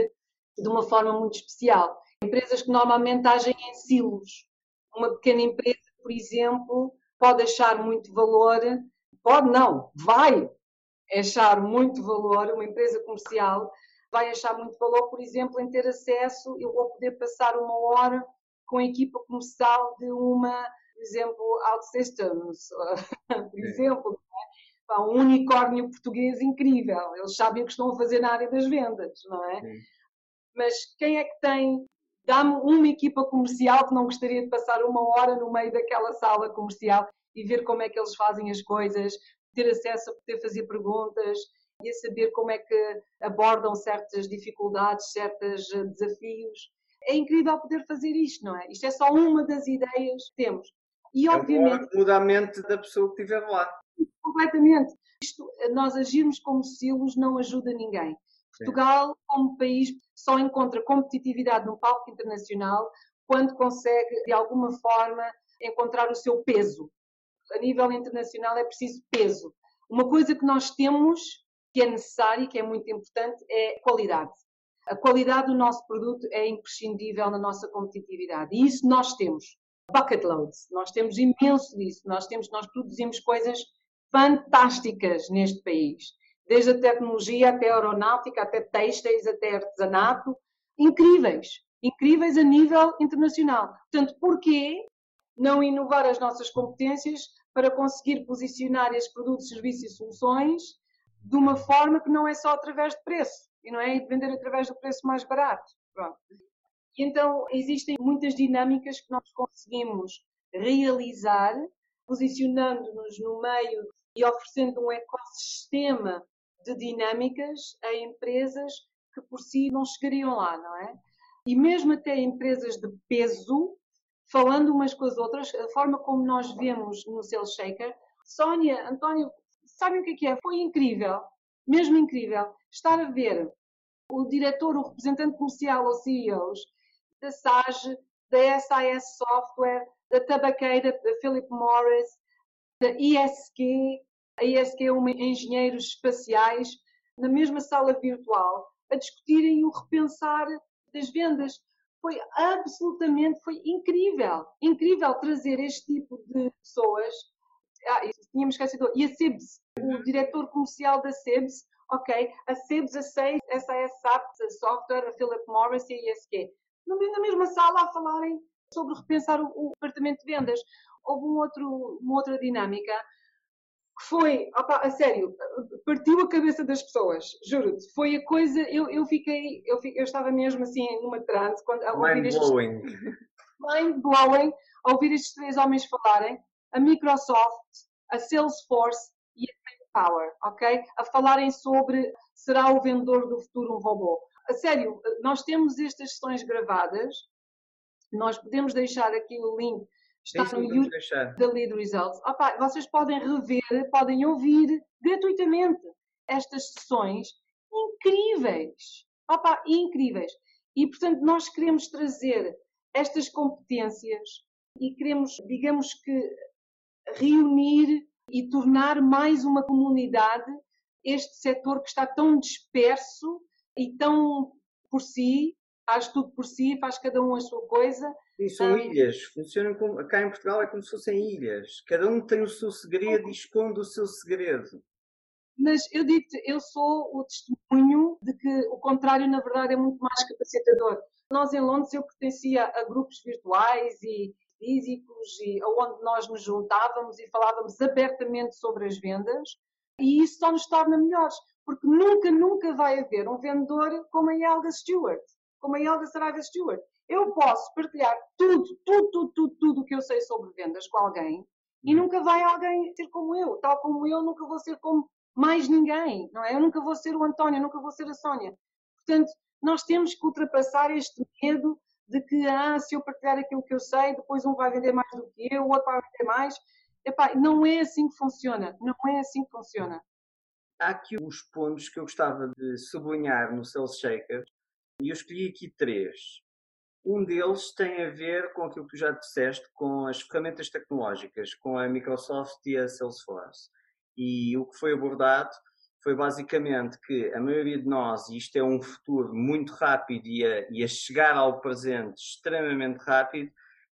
de uma forma muito especial. Empresas que normalmente agem em silos. Uma pequena empresa, por exemplo, pode achar muito valor, pode não, vai achar muito valor, uma empresa comercial vai achar muito valor, por exemplo, em ter acesso, eu vou poder passar uma hora com a equipa comercial de uma, por exemplo, OutSystems, por exemplo, é? um unicórnio português incrível. Eles sabem o que estão a fazer na área das vendas, não é? Sim. Mas quem é que tem dá-me uma equipa comercial que não gostaria de passar uma hora no meio daquela sala comercial e ver como é que eles fazem as coisas, ter acesso a poder fazer perguntas, e a saber como é que abordam certas dificuldades, certos eh, desafios. É incrível poder fazer isto, não é? Isto é só uma das ideias que temos. E, obviamente. É muda a mente da pessoa que estiver lá. Completamente. Isto, nós agirmos como silos não ajuda ninguém. Portugal, como país, só encontra competitividade no palco internacional quando consegue, de alguma forma, encontrar o seu peso. A nível internacional é preciso peso. Uma coisa que nós temos que é necessário, que é muito importante, é qualidade. A qualidade do nosso produto é imprescindível na nossa competitividade. E isso nós temos. Bucket loads. Nós temos imenso disso. Nós, temos, nós produzimos coisas fantásticas neste país. Desde a tecnologia até a aeronáutica, até têxteis, até artesanato. Incríveis. Incríveis a nível internacional. Portanto, porquê não inovar as nossas competências para conseguir posicionar esses produtos, serviços e soluções de uma forma que não é só através de preço, e não é de vender através do preço mais barato. Pronto. E então existem muitas dinâmicas que nós conseguimos realizar, posicionando-nos no meio e oferecendo um ecossistema de dinâmicas a empresas que por si não chegariam lá, não é? E mesmo até empresas de peso, falando umas com as outras, a forma como nós vemos no Sales Shaker, Sónia, António, Sabem o que é que é? Foi incrível, mesmo incrível, estar a ver o diretor, o representante comercial ou CEOs da SAGE, da SIS Software, da Tabaqueira, da Philip Morris, da ISQ, a ISQ é uma engenheiros espaciais, na mesma sala virtual, a discutirem o repensar das vendas. Foi absolutamente, foi incrível, incrível trazer este tipo de pessoas ah, tínhamos esquecido, e a SIBS, o uhum. diretor comercial da SIBS, ok, a SIBS, a SAP, a Software, a Philip Morris e a ISQ, na mesma sala a falarem sobre repensar o, o departamento de vendas. Houve um outro, uma outra dinâmica que foi, opa, a sério, partiu a cabeça das pessoas, juro-te. Foi a coisa, eu, eu fiquei, eu, eu estava mesmo assim numa trance quando a ouvir estes, blowing. mind blowing, a ouvir estes três homens falarem a Microsoft, a Salesforce e a Power, ok? A falarem sobre será o vendedor do futuro um robô. A sério, nós temos estas sessões gravadas, nós podemos deixar aqui o link, está sim, sim, no YouTube da Lead Results. Opa, vocês podem rever, podem ouvir gratuitamente estas sessões incríveis. Opa, incríveis. E, portanto, nós queremos trazer estas competências e queremos, digamos que, reunir e tornar mais uma comunidade este setor que está tão disperso e tão por si, faz tudo por si, faz cada um a sua coisa. E são um, ilhas, funcionam como, cá em Portugal é como se fossem ilhas. Cada um tem o seu segredo e esconde o seu segredo. Mas eu digo eu sou o testemunho de que o contrário, na verdade, é muito mais capacitador. Nós em Londres, eu pertencia a grupos virtuais e físicos, e onde nós nos juntávamos e falávamos abertamente sobre as vendas, e isso só nos torna melhores, porque nunca, nunca vai haver um vendedor como a Helga Stewart, como a Helga Saraiva Stewart. Eu posso partilhar tudo, tudo, tudo, tudo, tudo o que eu sei sobre vendas com alguém e uhum. nunca vai alguém ser como eu, tal como eu nunca vou ser como mais ninguém, não é? Eu nunca vou ser o António, nunca vou ser a Sónia. Portanto, nós temos que ultrapassar este medo de que, ah, se eu partilhar aquilo que eu sei, depois um vai vender mais do que eu, o outro vai vender mais. Epá, não é assim que funciona, não é assim que funciona. Há aqui os pontos que eu gostava de sublinhar no Sales Shaker e eu escolhi aqui três. Um deles tem a ver com aquilo que tu já disseste, com as ferramentas tecnológicas, com a Microsoft e a Salesforce. E o que foi abordado foi basicamente que a maioria de nós, e isto é um futuro muito rápido e a, e a chegar ao presente extremamente rápido,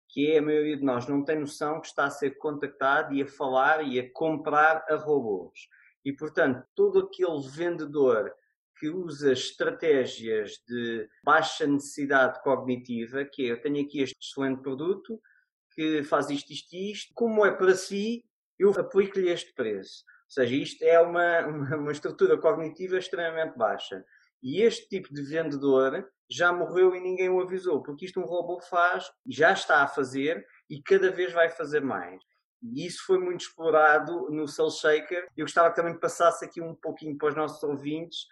que é a maioria de nós não tem noção que está a ser contactado e a falar e a comprar a robôs. E, portanto, todo aquele vendedor que usa estratégias de baixa necessidade cognitiva, que é, eu tenho aqui este excelente produto, que faz isto, isto e isto, como é para si, eu aplico-lhe este preço. Ou seja, isto é uma, uma estrutura cognitiva extremamente baixa. E este tipo de vendedor já morreu e ninguém o avisou, porque isto um robô faz, já está a fazer e cada vez vai fazer mais. E isso foi muito explorado no Cell Shaker. Eu gostava que também passasse aqui um pouquinho para os nossos ouvintes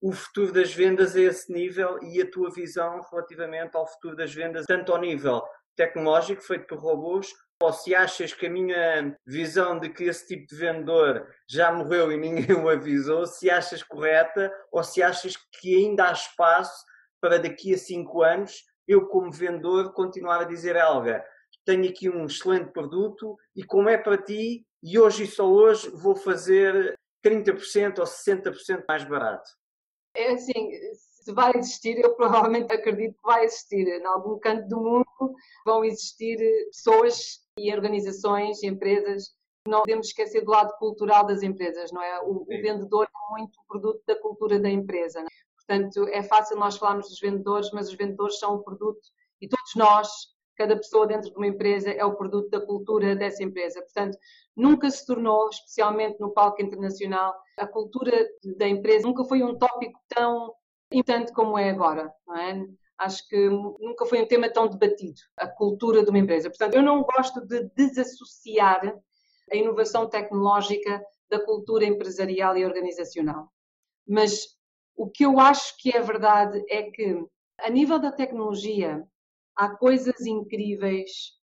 o futuro das vendas a esse nível e a tua visão relativamente ao futuro das vendas, tanto ao nível tecnológico, feito por robôs, ou se achas que a minha visão de que esse tipo de vendedor já morreu e ninguém o avisou, se achas correta ou se achas que ainda há espaço para daqui a cinco anos eu, como vendedor, continuar a dizer Helga, tenho aqui um excelente produto e como é para ti, e hoje e só hoje vou fazer 30% ou 60% mais barato. É assim, se vai existir, eu provavelmente acredito que vai existir. Em algum canto do mundo vão existir pessoas e organizações, empresas. Não podemos esquecer do lado cultural das empresas, não é? O, o vendedor é muito produto da cultura da empresa. É? Portanto, é fácil nós falarmos dos vendedores, mas os vendedores são o produto e todos nós, cada pessoa dentro de uma empresa é o produto da cultura dessa empresa. Portanto, nunca se tornou, especialmente no palco internacional, a cultura da empresa nunca foi um tópico tão importante como é agora, não é? Acho que nunca foi um tema tão debatido, a cultura de uma empresa. Portanto, eu não gosto de desassociar a inovação tecnológica da cultura empresarial e organizacional. Mas o que eu acho que é verdade é que, a nível da tecnologia, há coisas incríveis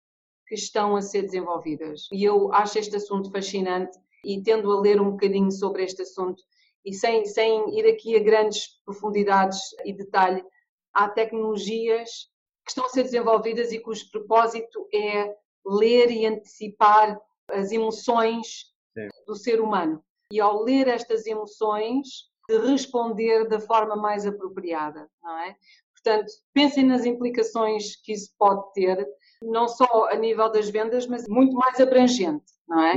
que estão a ser desenvolvidas. E eu acho este assunto fascinante e tendo a ler um bocadinho sobre este assunto e sem, sem ir aqui a grandes profundidades e detalhe, há tecnologias que estão a ser desenvolvidas e cujo propósito é ler e antecipar as emoções Sim. do ser humano. E ao ler estas emoções, de responder da forma mais apropriada, não é? Portanto, pensem nas implicações que isso pode ter, não só a nível das vendas, mas muito mais abrangente, não é?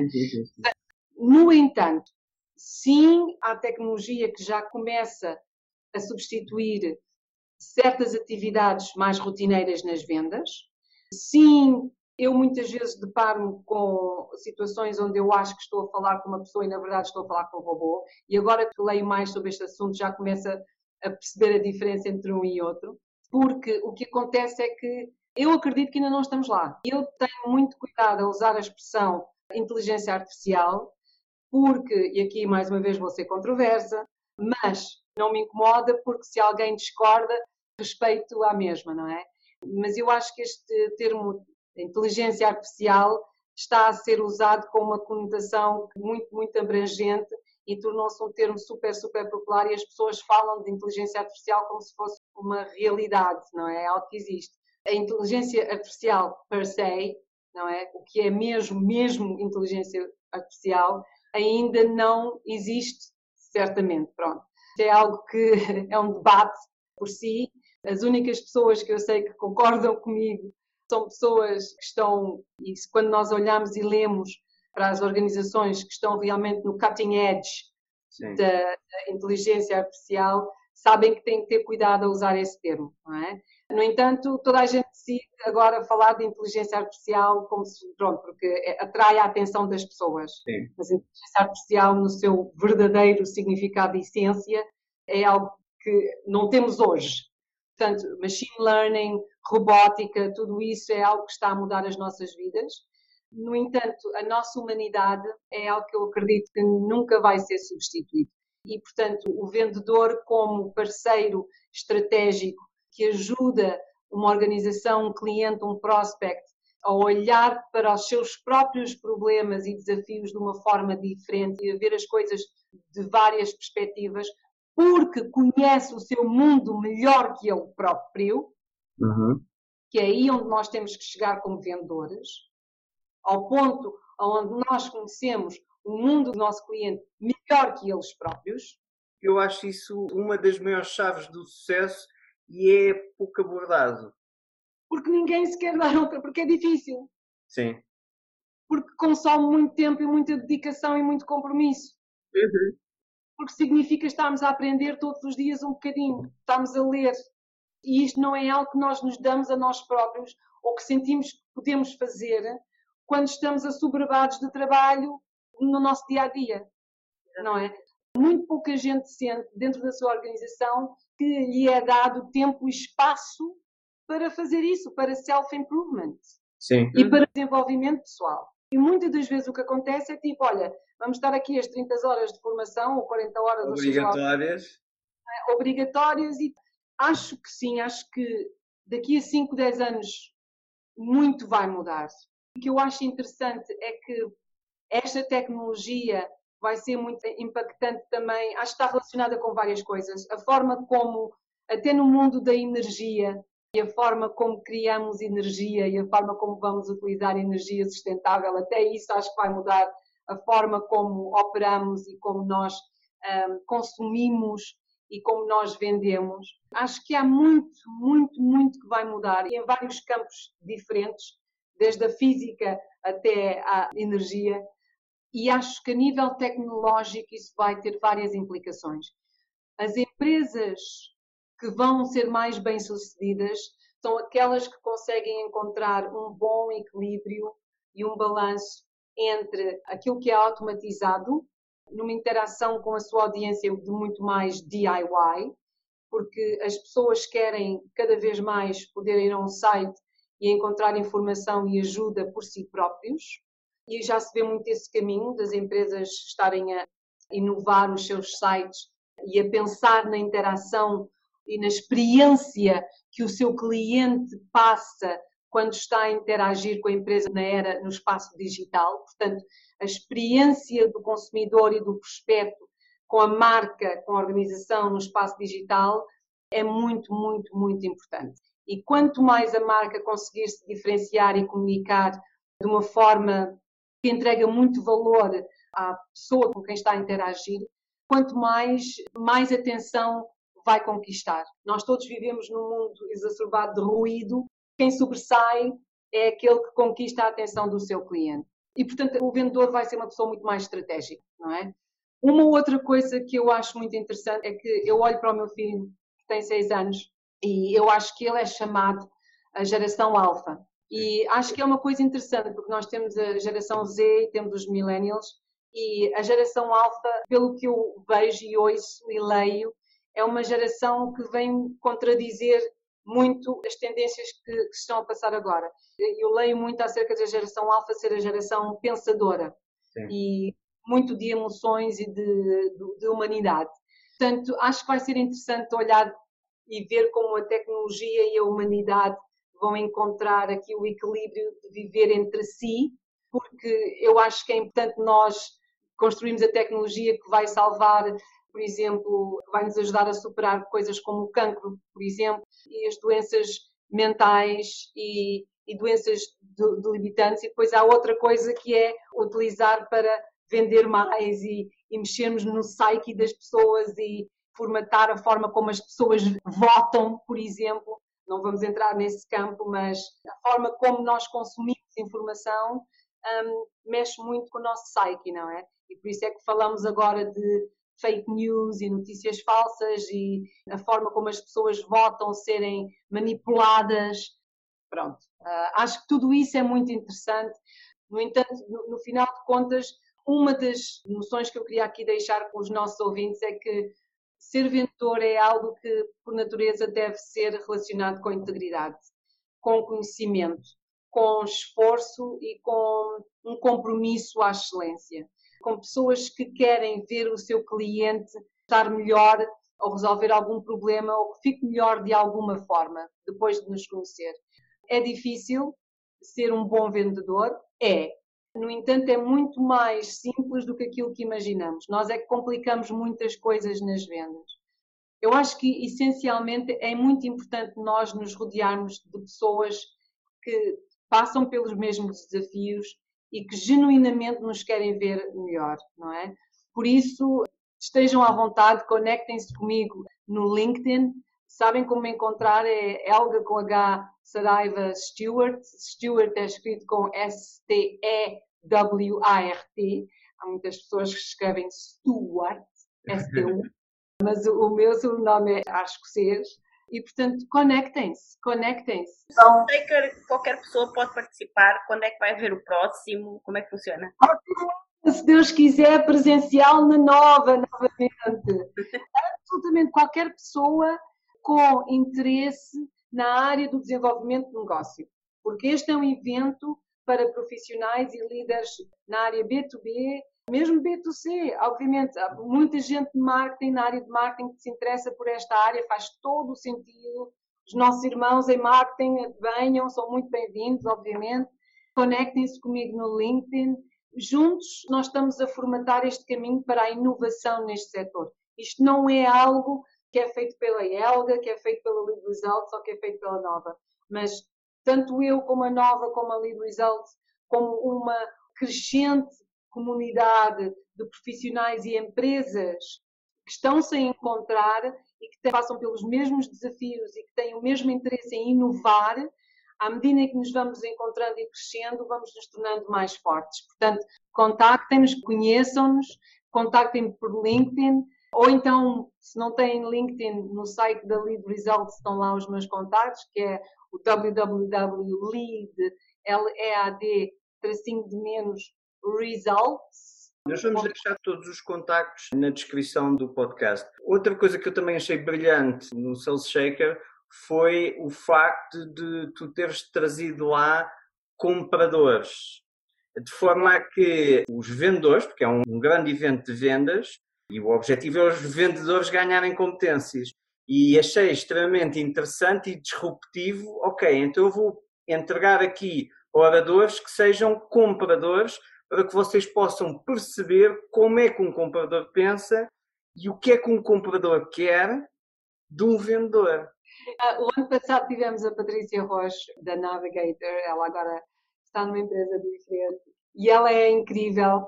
No entanto, sim, há tecnologia que já começa a substituir certas atividades mais rotineiras nas vendas. Sim, eu muitas vezes deparo-me com situações onde eu acho que estou a falar com uma pessoa e na verdade estou a falar com um robô. E agora que leio mais sobre este assunto já começo a perceber a diferença entre um e outro. Porque o que acontece é que eu acredito que ainda não estamos lá. Eu tenho muito cuidado a usar a expressão inteligência artificial, porque, e aqui mais uma vez vou ser controversa, mas não me incomoda porque se alguém discorda, respeito à mesma, não é? Mas eu acho que este termo inteligência artificial está a ser usado com uma conotação muito, muito abrangente e tornou-se um termo super, super popular e as pessoas falam de inteligência artificial como se fosse uma realidade, não é? Algo que existe. A inteligência artificial per se, não é? O que é mesmo, mesmo inteligência artificial, ainda não existe, certamente. Pronto. É algo que é um debate por si. As únicas pessoas que eu sei que concordam comigo são pessoas que estão, e quando nós olhamos e lemos para as organizações que estão realmente no cutting edge da, da, inteligência artificial sabem que têm que ter cuidado a usar esse termo, não é? No entanto, toda a gente decide agora falar de inteligência artificial como se, pronto, porque é, atrai a atenção das pessoas. Sim. Mas a inteligência artificial, no seu verdadeiro significado e essência, é algo que não temos hoje. Portanto, machine learning, robótica, tudo isso é algo que está a mudar as nossas vidas. No entanto, a nossa humanidade é algo que eu acredito que nunca vai ser substituído. E, portanto, o vendedor, como parceiro estratégico que ajuda uma organização, um cliente, um prospect a olhar para os seus próprios problemas e desafios de uma forma diferente e a ver as coisas de várias perspectivas, porque conhece o seu mundo melhor que ele próprio, uhum. que é aí onde nós temos que chegar como vendedores, ao ponto onde nós conhecemos o mundo do nosso cliente melhor que eles próprios. Eu acho isso uma das maiores chaves do sucesso e é pouco abordado. Porque ninguém se quer dar outra, porque é difícil. Sim. Porque consome muito tempo e muita dedicação e muito compromisso. Uhum porque significa estarmos a aprender todos os dias um bocadinho, estamos a ler. E isto não é algo que nós nos damos a nós próprios ou que sentimos que podemos fazer quando estamos assoberbados de trabalho no nosso dia a dia, não é? Muito pouca gente sente dentro da sua organização que lhe é dado tempo e espaço para fazer isso, para self-improvement e para desenvolvimento pessoal. E muitas das vezes o que acontece é tipo, olha, vamos estar aqui as 30 horas de formação ou 40 horas obrigatórias. É, obrigatórias e acho que sim, acho que daqui a 5, 10 anos muito vai mudar. O que eu acho interessante é que esta tecnologia vai ser muito impactante também, acho que está relacionada com várias coisas. A forma como, até no mundo da energia, e a forma como criamos energia e a forma como vamos utilizar energia sustentável, até isso acho que vai mudar a forma como operamos e como nós um, consumimos e como nós vendemos. Acho que há muito, muito, muito que vai mudar em vários campos diferentes, desde a física até a energia. E acho que a nível tecnológico isso vai ter várias implicações. As empresas que vão ser mais bem-sucedidas são aquelas que conseguem encontrar um bom equilíbrio e um balanço entre aquilo que é automatizado, numa interação com a sua audiência de muito mais DIY, porque as pessoas querem cada vez mais poder ir a um site e encontrar informação e ajuda por si próprios. E já se vê muito esse caminho das empresas estarem a inovar os seus sites e a pensar na interação e na experiência que o seu cliente passa quando está a interagir com a empresa na era no espaço digital. Portanto, a experiência do consumidor e do prospecto com a marca, com a organização no espaço digital é muito, muito, muito importante. E quanto mais a marca conseguir se diferenciar e comunicar de uma forma que entrega muito valor à pessoa com quem está a interagir, quanto mais, mais atenção vai conquistar. Nós todos vivemos num mundo exacerbado de ruído. Quem sobressai é aquele que conquista a atenção do seu cliente. E, portanto, o vendedor vai ser uma pessoa muito mais estratégica, não é? Uma outra coisa que eu acho muito interessante é que eu olho para o meu filho, que tem seis anos, e eu acho que ele é chamado a geração alfa. E acho que é uma coisa interessante, porque nós temos a geração Z e temos os millennials, e a geração alfa, pelo que eu vejo e ouço e leio, é uma geração que vem contradizer muito as tendências que, que estão a passar agora. Eu leio muito acerca da geração alfa ser a geração pensadora Sim. e muito de emoções e de, de, de humanidade. Portanto, acho que vai ser interessante olhar e ver como a tecnologia e a humanidade vão encontrar aqui o equilíbrio de viver entre si, porque eu acho que é importante nós construirmos a tecnologia que vai salvar por exemplo, vai nos ajudar a superar coisas como o cancro, por exemplo, e as doenças mentais e, e doenças delimitantes. E depois há outra coisa que é utilizar para vender mais e, e mexermos no psyche das pessoas e formatar a forma como as pessoas votam, por exemplo. Não vamos entrar nesse campo, mas a forma como nós consumimos informação um, mexe muito com o nosso psyche, não é? E por isso é que falamos agora de fake news e notícias falsas e a forma como as pessoas votam serem manipuladas. Pronto, uh, acho que tudo isso é muito interessante. No entanto, no, no final de contas, uma das noções que eu queria aqui deixar com os nossos ouvintes é que ser vendedor é algo que, por natureza, deve ser relacionado com integridade, com conhecimento, com esforço e com um compromisso à excelência, com pessoas que querem ver o seu cliente estar melhor ou resolver algum problema ou que fique melhor de alguma forma depois de nos conhecer. É difícil ser um bom vendedor? É. No entanto, é muito mais simples do que aquilo que imaginamos. Nós é que complicamos muitas coisas nas vendas. Eu acho que, essencialmente, é muito importante nós nos rodearmos de pessoas que passam pelos mesmos desafios e que genuinamente nos querem ver melhor, não é? Por isso, estejam à vontade, conectem-se comigo no LinkedIn. Sabem como encontrar? É Elga com H Saraiva Stewart. Stewart é escrito com S-T-E-W-A-R-T. Há muitas pessoas que escrevem Stuart, S-T-U, mas o meu sobrenome é escocês e, portanto, conectem-se, conectem-se. Então, sei que qualquer pessoa pode participar. Quando é que vai haver o próximo? Como é que funciona? Se Deus quiser, presencial na nova, novamente. Absolutamente qualquer pessoa com interesse na área do desenvolvimento de negócio. Porque este é um evento para profissionais e líderes na área B2B mesmo B2C, obviamente, há muita gente de marketing, na área de marketing, que se interessa por esta área, faz todo o sentido. Os nossos irmãos em marketing venham, são muito bem-vindos, obviamente. Conectem-se comigo no LinkedIn. Juntos, nós estamos a formatar este caminho para a inovação neste setor. Isto não é algo que é feito pela Elga, que é feito pela Lead Results ou que é feito pela Nova. Mas tanto eu como a Nova, como a Lead Results, como uma crescente comunidade de profissionais e empresas que estão-se a encontrar e que passam pelos mesmos desafios e que têm o mesmo interesse em inovar, à medida que nos vamos encontrando e crescendo, vamos nos tornando mais fortes. Portanto, contactem-nos, conheçam-nos, contactem-me por LinkedIn, ou então, se não têm LinkedIn, no site da Lead Results estão lá os meus contatos, que é o www.lead, L-E-A-D, tracinho de menos, results. Nós vamos deixar todos os contactos na descrição do podcast. Outra coisa que eu também achei brilhante no Sales Shaker foi o facto de tu teres trazido lá compradores. De forma a que os vendedores, porque é um grande evento de vendas, e o objetivo é os vendedores ganharem competências. E achei extremamente interessante e disruptivo. Ok, então eu vou entregar aqui oradores que sejam compradores para que vocês possam perceber como é que um comprador pensa e o que é que um comprador quer de um vendedor. Uh, o ano passado tivemos a Patrícia Rocha, da Navigator, ela agora está numa empresa diferente e ela é incrível,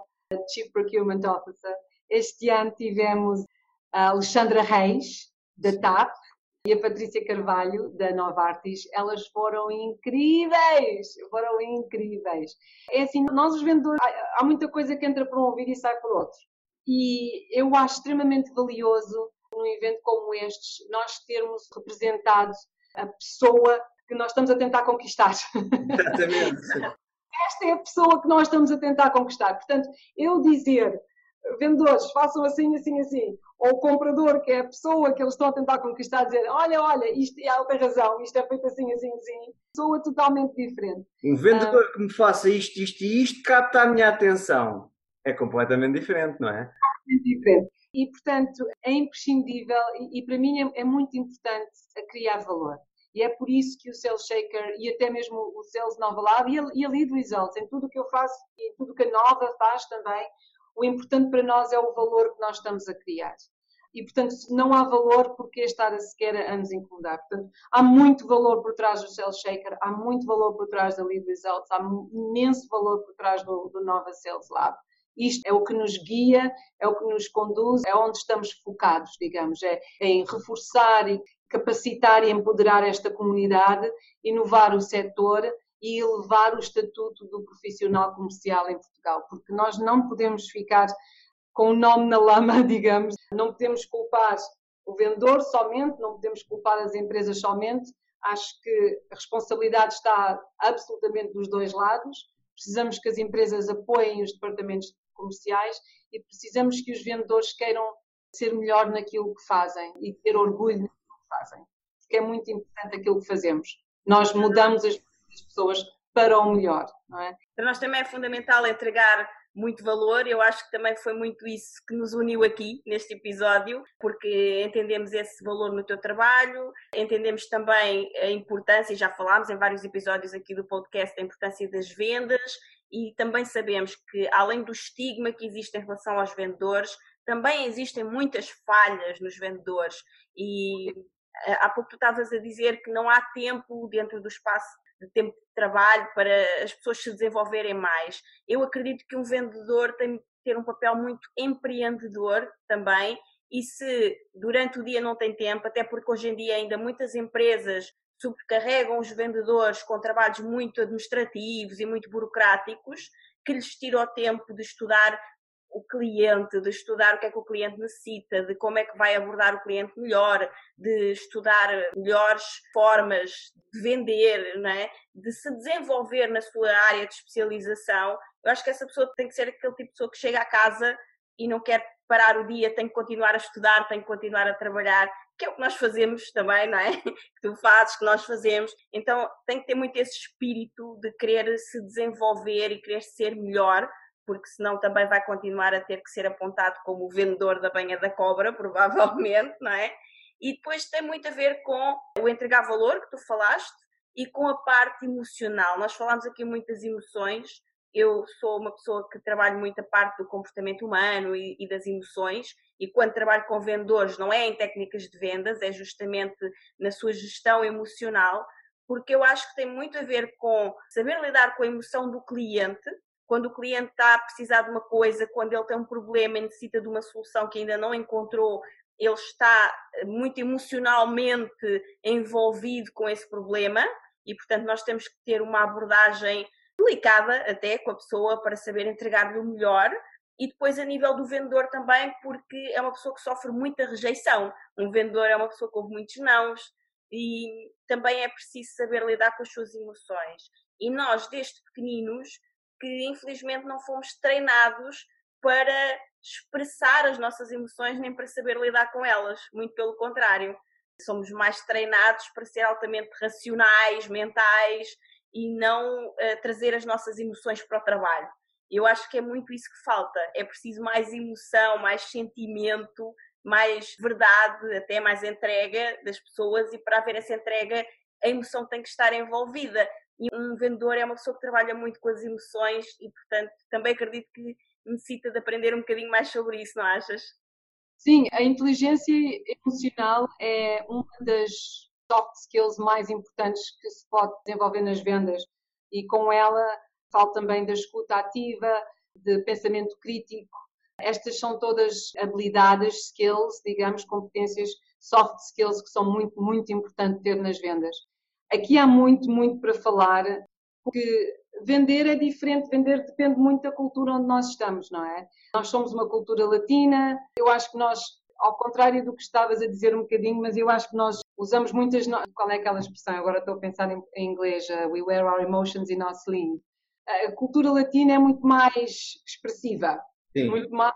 Chief Procurement Officer. Este ano tivemos a Alexandra Reis, da TAP, e a Patrícia Carvalho, da Nova Artis, elas foram incríveis! Foram incríveis. É assim, nós os vendedores, há muita coisa que entra por um ouvido e sai por outro. E eu acho extremamente valioso, num evento como este, nós termos representado a pessoa que nós estamos a tentar conquistar. Exatamente. Esta é a pessoa que nós estamos a tentar conquistar. Portanto, eu dizer vendedores, façam assim, assim, assim. Ou o comprador, que é a pessoa que eles estão a tentar conquistar, dizer, olha, olha, isto é alta razão, isto é feito assim, assim, assim. Pessoa totalmente diferente. Um vendedor uh, que me faça isto, isto e isto, capta a minha atenção. É completamente diferente, não é? Completamente diferente. E, portanto, é imprescindível e, e para mim é, é, muito importante a criar valor. E é por isso que o Sales Shaker e até mesmo o Sales Nova Lab e a, e a Lead Results, em tudo o que eu faço e em tudo o que a Nova faz também, o importante para nós é o valor que nós estamos a criar. E, portanto, não há valor, porque estar a sequer a nos incomodar? Portanto, há muito valor por trás do Sales Shaker, há muito valor por trás da Lead Results, há imenso valor por trás do, do Nova Sales Lab. Isto é o que nos guia, é o que nos conduz, é onde estamos focados, digamos, é em reforçar e capacitar e empoderar esta comunidade, inovar o setor e elevar o estatuto do profissional comercial em Portugal, porque nós não podemos ficar com o nome na lama, digamos. Não podemos culpar o vendedor somente, não podemos culpar as empresas somente. Acho que a responsabilidade está absolutamente dos dois lados. Precisamos que as empresas apoiem os departamentos comerciais e precisamos que os vendedores queiram ser melhor naquilo que fazem e ter orgulho naquilo que fazem. Porque é muito importante aquilo que fazemos. Nós mudamos as pessoas para o melhor, é? Para nós também é fundamental entregar muito valor. Eu acho que também foi muito isso que nos uniu aqui neste episódio, porque entendemos esse valor no teu trabalho, entendemos também a importância, já falámos em vários episódios aqui do podcast, a importância das vendas e também sabemos que, além do estigma que existe em relação aos vendedores, também existem muitas falhas nos vendedores e eh, há pouco tu estavas a dizer que não há tempo dentro do espaço de tempo de trabalho para as pessoas se desenvolverem mais. Eu acredito que um vendedor tem que ter um papel muito empreendedor também e se durante o dia não tem tempo, até porque hoje em dia ainda muitas empresas sobrecarregam os vendedores com trabalhos muito administrativos e muito burocráticos, que lhes tira o tempo de estudar o cliente, de estudar o que é que o cliente necessita, de como é que vai abordar o cliente melhor, de estudar melhores formas de vender, não é? de se desenvolver na sua área de especialização. Eu acho que essa pessoa tem que ser aquele tipo de pessoa que chega a casa e não quer parar o dia, tem que continuar a estudar, tem que continuar a trabalhar, que é o que nós fazemos também, não é? Que tu fazes, que nós fazemos. Então tem que ter muito esse espírito de querer se desenvolver e querer ser melhor porque senão também vai continuar a ter que ser apontado como o vendedor da banha da cobra, provavelmente, não é? E depois tem muito a ver com o entregar valor que tu falaste e com a parte emocional. Nós falamos aqui muitas emoções. Eu sou uma pessoa que trabalho muito a parte do comportamento humano e, e das emoções, e quando trabalho com vendedores, não é em técnicas de vendas, é justamente na sua gestão emocional, porque eu acho que tem muito a ver com saber lidar com a emoção do cliente quando o cliente está a precisar de uma coisa, quando ele tem um problema e necessita de uma solução que ainda não encontrou, ele está muito emocionalmente envolvido com esse problema e, portanto, nós temos que ter uma abordagem delicada até com a pessoa para saber entregar-lhe o melhor. E depois, a nível do vendedor também, porque é uma pessoa que sofre muita rejeição. Um vendedor é uma pessoa que ouve muitos nãos e também é preciso saber lidar com as suas emoções. E nós, desde pequeninos, que infelizmente não fomos treinados para expressar as nossas emoções nem para saber lidar com elas, muito pelo contrário. Somos mais treinados para ser altamente racionais, mentais e não uh, trazer as nossas emoções para o trabalho. Eu acho que é muito isso que falta. É preciso mais emoção, mais sentimento, mais verdade, até mais entrega das pessoas, e para haver essa entrega, a emoção tem que estar envolvida. E um vendedor é uma pessoa que trabalha muito com as emoções e, portanto, também acredito que necessita de aprender um bocadinho mais sobre isso, não achas? Sim, a inteligência emocional é uma das soft skills mais importantes que se pode desenvolver nas vendas e com ela falo também da escuta ativa, de pensamento crítico. Estas são todas habilidades, skills, digamos, competências, soft skills que são muito, muito importantes ter nas vendas. Aqui há muito, muito para falar, porque vender é diferente, vender depende muito da cultura onde nós estamos, não é? Nós somos uma cultura latina, eu acho que nós, ao contrário do que estavas a dizer um bocadinho, mas eu acho que nós usamos muitas. Qual é aquela expressão? Agora estou a pensar em, em inglês: uh, we wear our emotions in our sleeve. A cultura latina é muito mais expressiva, Sim. muito mais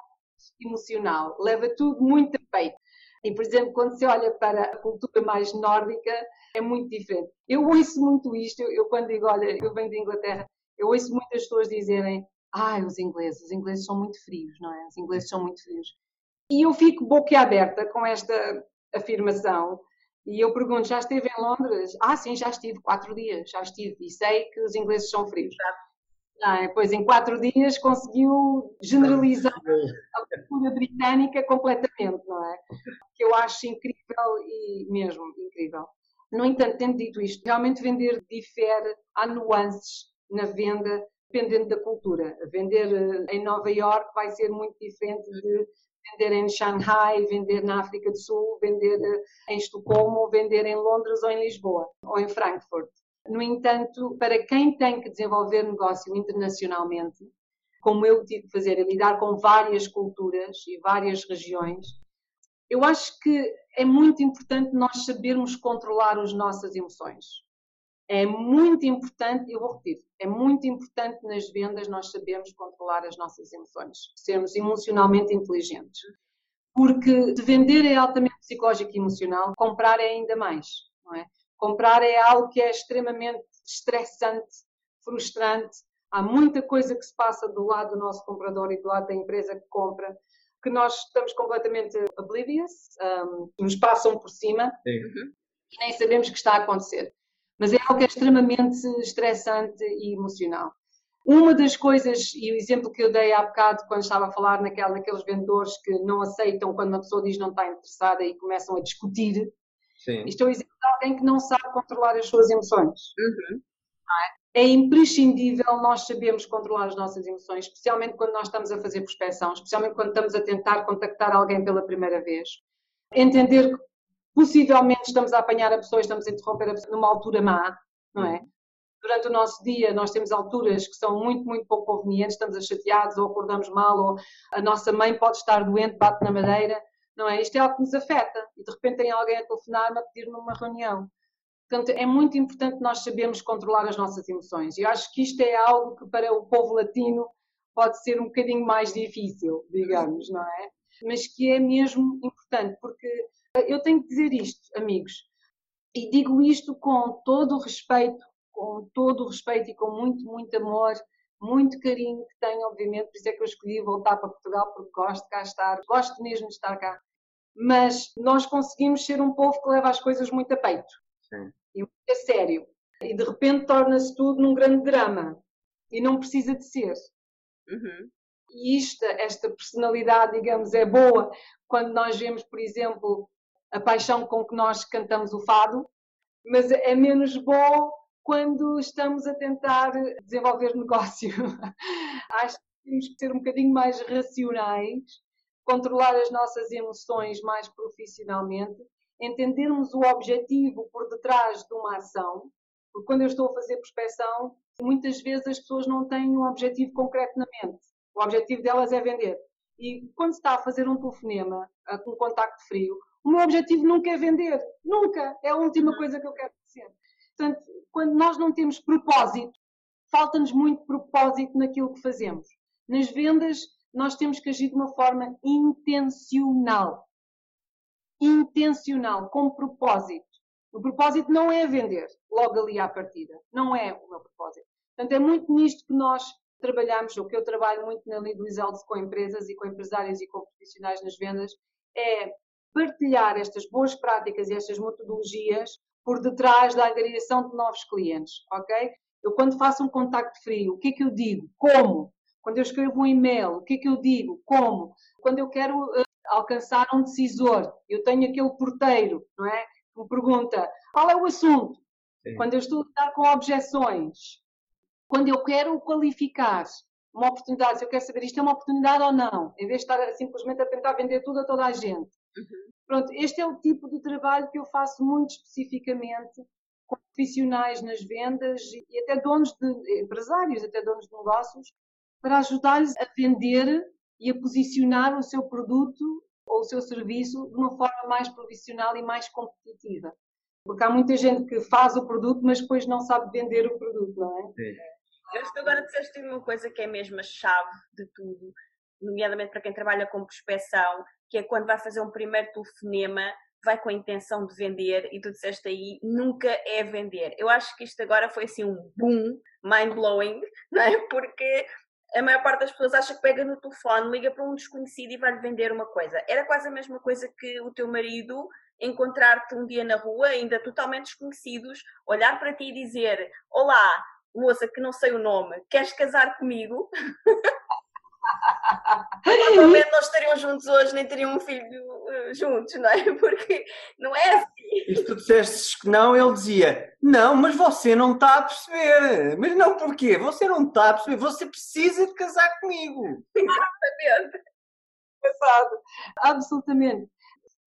emocional, leva tudo muito a peito. E, por exemplo, quando se olha para a cultura mais nórdica, é muito diferente. Eu ouço muito isto, eu, eu quando digo, olha, eu venho da Inglaterra, eu ouço muitas pessoas dizerem, ah, os ingleses, os ingleses são muito frios, não é? Os ingleses são muito frios. E eu fico boquiaberta com esta afirmação. E eu pergunto, já esteve em Londres? Ah, sim, já estive quatro dias, já estive. E sei que os ingleses são frios. Ah, pois em quatro dias conseguiu generalizar a cultura britânica completamente, não é? Que eu acho incrível e mesmo incrível. No entanto, tendo dito isto, realmente vender difere, há nuances na venda dependendo da cultura. Vender eh, em Nova York vai ser muito diferente de vender em Shanghai, vender na África do Sul, vender eh, em Estocolmo, vender em Londres ou em Lisboa ou em Frankfurt. No entanto, para quem tem que desenvolver negócio internacionalmente, como eu tive que fazer, é lidar com várias culturas e várias regiões, eu acho que é muito importante nós sabermos controlar as nossas emoções. É muito importante, eu vou repetir, é muito importante nas vendas nós sabermos controlar as nossas emoções, sermos emocionalmente inteligentes. Porque vender é altamente psicológico e emocional, comprar é ainda mais, não é? Comprar é algo que é extremamente estressante, frustrante. Há muita coisa que se passa do lado do nosso comprador e do lado da empresa que compra que nós estamos completamente oblivious, um, nos passam por cima uhum. e nem sabemos o que está a acontecer. Mas é algo que é extremamente estressante e emocional. Uma das coisas, e o exemplo que eu dei há bocado quando estava a falar naquela, naqueles vendedores que não aceitam quando uma pessoa diz não está interessada e começam a discutir, Sim. isto é o exemplo de alguém que não sabe controlar as suas emoções. Uhum. É? é imprescindível nós sabermos controlar as nossas emoções, especialmente quando nós estamos a fazer prospecção, especialmente quando estamos a tentar contactar alguém pela primeira vez. Entender que possivelmente estamos a apanhar a pessoa, estamos a interromper a pessoa numa altura má, não é? Durante o nosso dia nós temos alturas que são muito, muito pouco convenientes, estamos a chateados ou acordamos mal ou a nossa mãe pode estar doente, bate na madeira, não é? Isto é algo que nos afeta e de repente tem alguém a telefonar-me a pedir-me uma reunião. Portanto, é muito importante nós sabermos controlar as nossas emoções. Eu acho que isto é algo que para o povo latino pode ser um bocadinho mais difícil, digamos, não é? Mas que é mesmo importante, porque eu tenho que dizer isto, amigos, e digo isto com todo o respeito, com todo o respeito e com muito, muito amor, muito carinho que tenho, obviamente, por isso é que eu escolhi voltar para Portugal, porque gosto de cá estar, gosto mesmo de estar cá. Mas nós conseguimos ser um povo que leva as coisas muito a peito. Sim e muito a sério. E de repente torna-se tudo num grande drama. E não precisa de ser. Uhum. E isto, esta personalidade, digamos, é boa quando nós vemos, por exemplo, a paixão com que nós cantamos o fado, mas é menos bom quando estamos a tentar desenvolver negócio. Acho que temos que ser um bocadinho mais racionais, controlar as nossas emoções mais profissionalmente entendermos o objetivo por detrás de uma ação, porque quando eu estou a fazer prospecção, muitas vezes as pessoas não têm um objetivo concreto na mente. O objetivo delas é vender. E quando se está a fazer um telefonema com um contacto frio, o meu objetivo nunca é vender. Nunca. É a última coisa que eu quero. Portanto, quando nós não temos propósito, falta-nos muito propósito naquilo que fazemos. Nas vendas, nós temos que agir de uma forma intencional intencional, com propósito. O propósito não é vender logo ali à partida. Não é o meu propósito. Portanto, é muito nisto que nós trabalhamos, ou que eu trabalho muito na Results com empresas e com empresários e com profissionais nas vendas, é partilhar estas boas práticas e estas metodologias por detrás da agregação de novos clientes, ok? Eu quando faço um contacto frio, o que é que eu digo? Como? Quando eu escrevo um e-mail, o que é que eu digo? Como? Quando eu quero uh, alcançar um decisor. Eu tenho aquele porteiro, não é? Que me pergunta qual é o assunto. Sim. Quando eu estou a lidar com objeções, quando eu quero qualificar uma oportunidade, se eu quero saber isto é uma oportunidade ou não, em vez de estar simplesmente a tentar vender tudo a toda a gente. Uhum. Pronto, este é o tipo de trabalho que eu faço muito especificamente com profissionais nas vendas e até donos de empresários, até donos de negócios, para ajudar-lhes a vender e a posicionar o seu produto ou o seu serviço de uma forma mais profissional e mais competitiva. Porque há muita gente que faz o produto, mas depois não sabe vender o produto, não é? Sim. Eu acho que agora disseste uma coisa que é mesmo a chave de tudo, nomeadamente para quem trabalha com prospecção, que é quando vai fazer um primeiro telefonema, vai com a intenção de vender e tu disseste aí, nunca é vender. Eu acho que isto agora foi assim um boom, mind-blowing, não é? Porque a maior parte das pessoas acha que pega no telefone, liga para um desconhecido e vai-lhe vender uma coisa. Era quase a mesma coisa que o teu marido encontrar-te um dia na rua, ainda totalmente desconhecidos, olhar para ti e dizer: Olá, moça que não sei o nome, queres casar comigo? Provavelmente não estariam juntos hoje, nem teriam um filho uh, juntos, não é? Porque não é assim. E se tu dissesses que não, ele dizia: Não, mas você não está a perceber. Mas não porquê? Você não está a perceber. Você precisa de casar comigo. Exatamente. Passado. Absolutamente.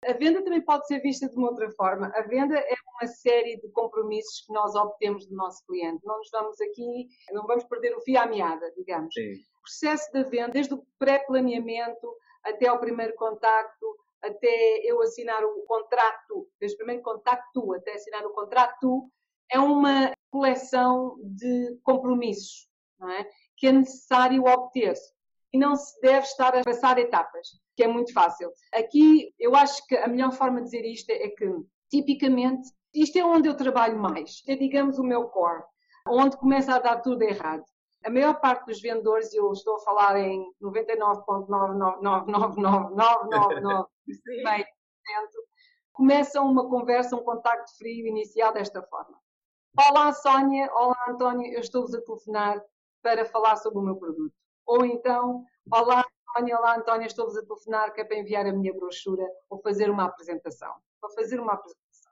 A venda também pode ser vista de uma outra forma. A venda é uma série de compromissos que nós obtemos do nosso cliente. Não nos vamos aqui, não vamos perder o fio à meada, digamos. Sim processo da venda, desde o pré-planeamento até ao primeiro contacto, até eu assinar o contrato, desde o primeiro contacto até assinar o contrato, é uma coleção de compromissos é? que é necessário obter e não se deve estar a passar etapas, que é muito fácil. Aqui eu acho que a melhor forma de dizer isto é que, tipicamente, isto é onde eu trabalho mais, é, digamos, o meu core, onde começa a dar tudo errado. A maior parte dos vendedores, e eu estou a falar em 99,9999999%, começam uma conversa, um contacto frio inicial desta forma. Olá, Sónia. Olá, António. Eu estou-vos a telefonar para falar sobre o meu produto. Ou então, olá, Sónia. Olá, António. Estou-vos a telefonar que é para enviar a minha brochura ou fazer uma apresentação. Para fazer uma apresentação.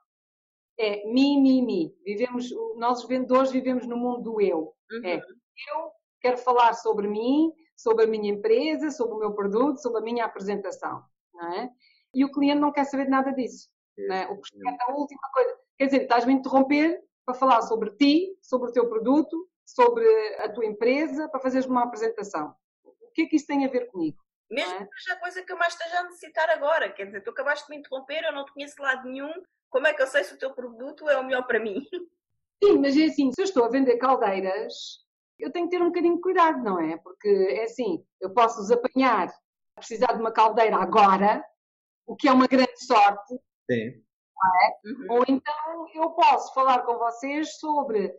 É mi, mi, mi. Vivemos, nós os vendedores vivemos no mundo do eu. Uhum. É eu quero falar sobre mim, sobre a minha empresa, sobre o meu produto, sobre a minha apresentação. Não é? E o cliente não quer saber nada disso. É, o prospecto é a última coisa. Quer dizer, estás-me a interromper para falar sobre ti, sobre o teu produto, sobre a tua empresa, para fazeres uma apresentação. O que é que isso tem a ver comigo? Mesmo é? que seja a coisa que eu mais esteja a necessitar agora, quer dizer, tu acabaste de me interromper, eu não te conheço de lado nenhum, como é que eu sei se o teu produto é o melhor para mim? Sim, mas é assim, se eu estou a vender caldeiras, eu tenho que ter um bocadinho de cuidado, não é? Porque é assim, eu posso os apanhar a precisar de uma caldeira agora, o que é uma grande sorte. Sim. É? Uhum. Ou então eu posso falar com vocês sobre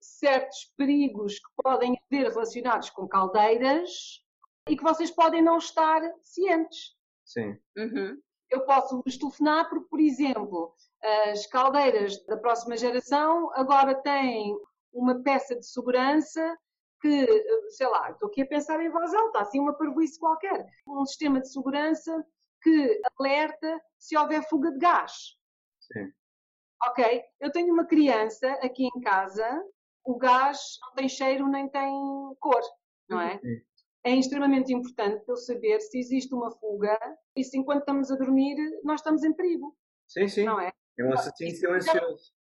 certos perigos que podem haver relacionados com caldeiras e que vocês podem não estar cientes. Sim. Uhum. Eu posso vos telefonar porque, por exemplo, as caldeiras da próxima geração agora têm uma peça de segurança que, sei lá, estou aqui a pensar em voz alta, assim uma parvoíce qualquer. Um sistema de segurança que alerta se houver fuga de gás. Sim. Ok? Eu tenho uma criança aqui em casa, o gás não tem cheiro nem tem cor, não é? Sim. É extremamente importante eu saber se existe uma fuga e se enquanto estamos a dormir nós estamos em perigo. Sim, sim. Não é? É um assassino silencioso.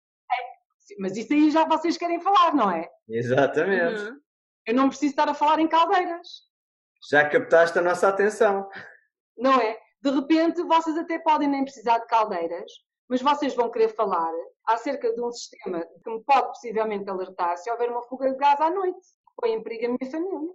Mas isso aí já vocês querem falar, não é? Exatamente. Uhum. Eu não preciso estar a falar em caldeiras. Já captaste a nossa atenção. Não é? De repente, vocês até podem nem precisar de caldeiras, mas vocês vão querer falar acerca de um sistema que me pode possivelmente alertar se houver uma fuga de gás à noite. Põe em perigo a minha família.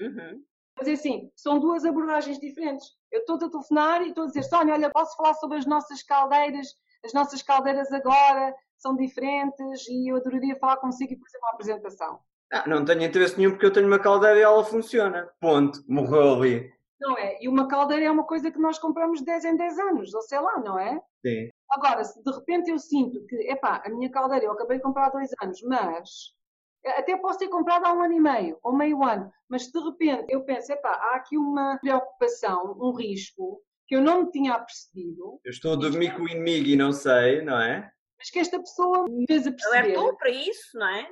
Uhum. Mas é assim, são duas abordagens diferentes. Eu estou a telefonar e estou a dizer, Sónia, olha, posso falar sobre as nossas caldeiras? As nossas caldeiras agora são diferentes e eu adoraria falar consigo e fazer uma apresentação. Ah, não tenho interesse nenhum porque eu tenho uma caldeira e ela funciona. Ponto. Morreu ali. Não é? E uma caldeira é uma coisa que nós compramos 10 em 10 anos, ou sei lá, não é? Sim. Agora, se de repente eu sinto que, epá, a minha caldeira eu acabei de comprar há dois anos, mas até posso ter comprado há um ano e meio, ou meio ano, mas de repente eu penso, epá, há aqui uma preocupação, um risco, que eu não me tinha apercebido. Eu estou a dormir com o inimigo e não sei, não é? Mas que esta pessoa me fez a perceber. Alertou para isso, não é?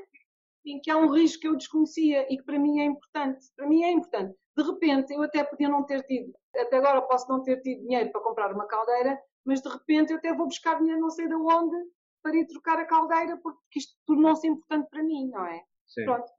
Sim, que há um risco que eu desconhecia e que para mim é importante. Para mim é importante. De repente, eu até podia não ter tido, até agora posso não ter tido dinheiro para comprar uma caldeira, mas de repente eu até vou buscar dinheiro não sei de onde para ir trocar a caldeira porque isto tornou-se importante para mim, não é? Sim. Pronto.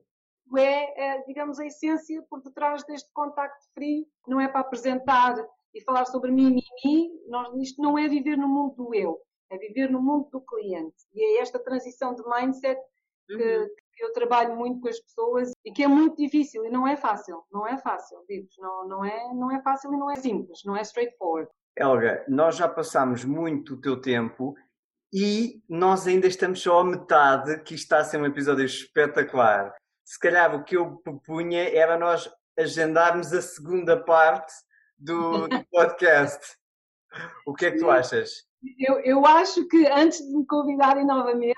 É, é, digamos, a essência por detrás deste contacto frio. Não é para apresentar e falar sobre mim, mim, mim. Nós, isto não é viver no mundo do eu, é viver no mundo do cliente. E é esta transição de mindset que, uhum eu trabalho muito com as pessoas e que é muito difícil e não é fácil, não é fácil, digo não, não, é, não é fácil e não é simples, não é straightforward. Helga, nós já passamos muito o teu tempo e nós ainda estamos só a metade, que isto está a ser um episódio espetacular. Se calhar o que eu propunha era nós agendarmos a segunda parte do, do podcast. o que é que tu achas? Eu, eu acho que antes de me convidarem novamente,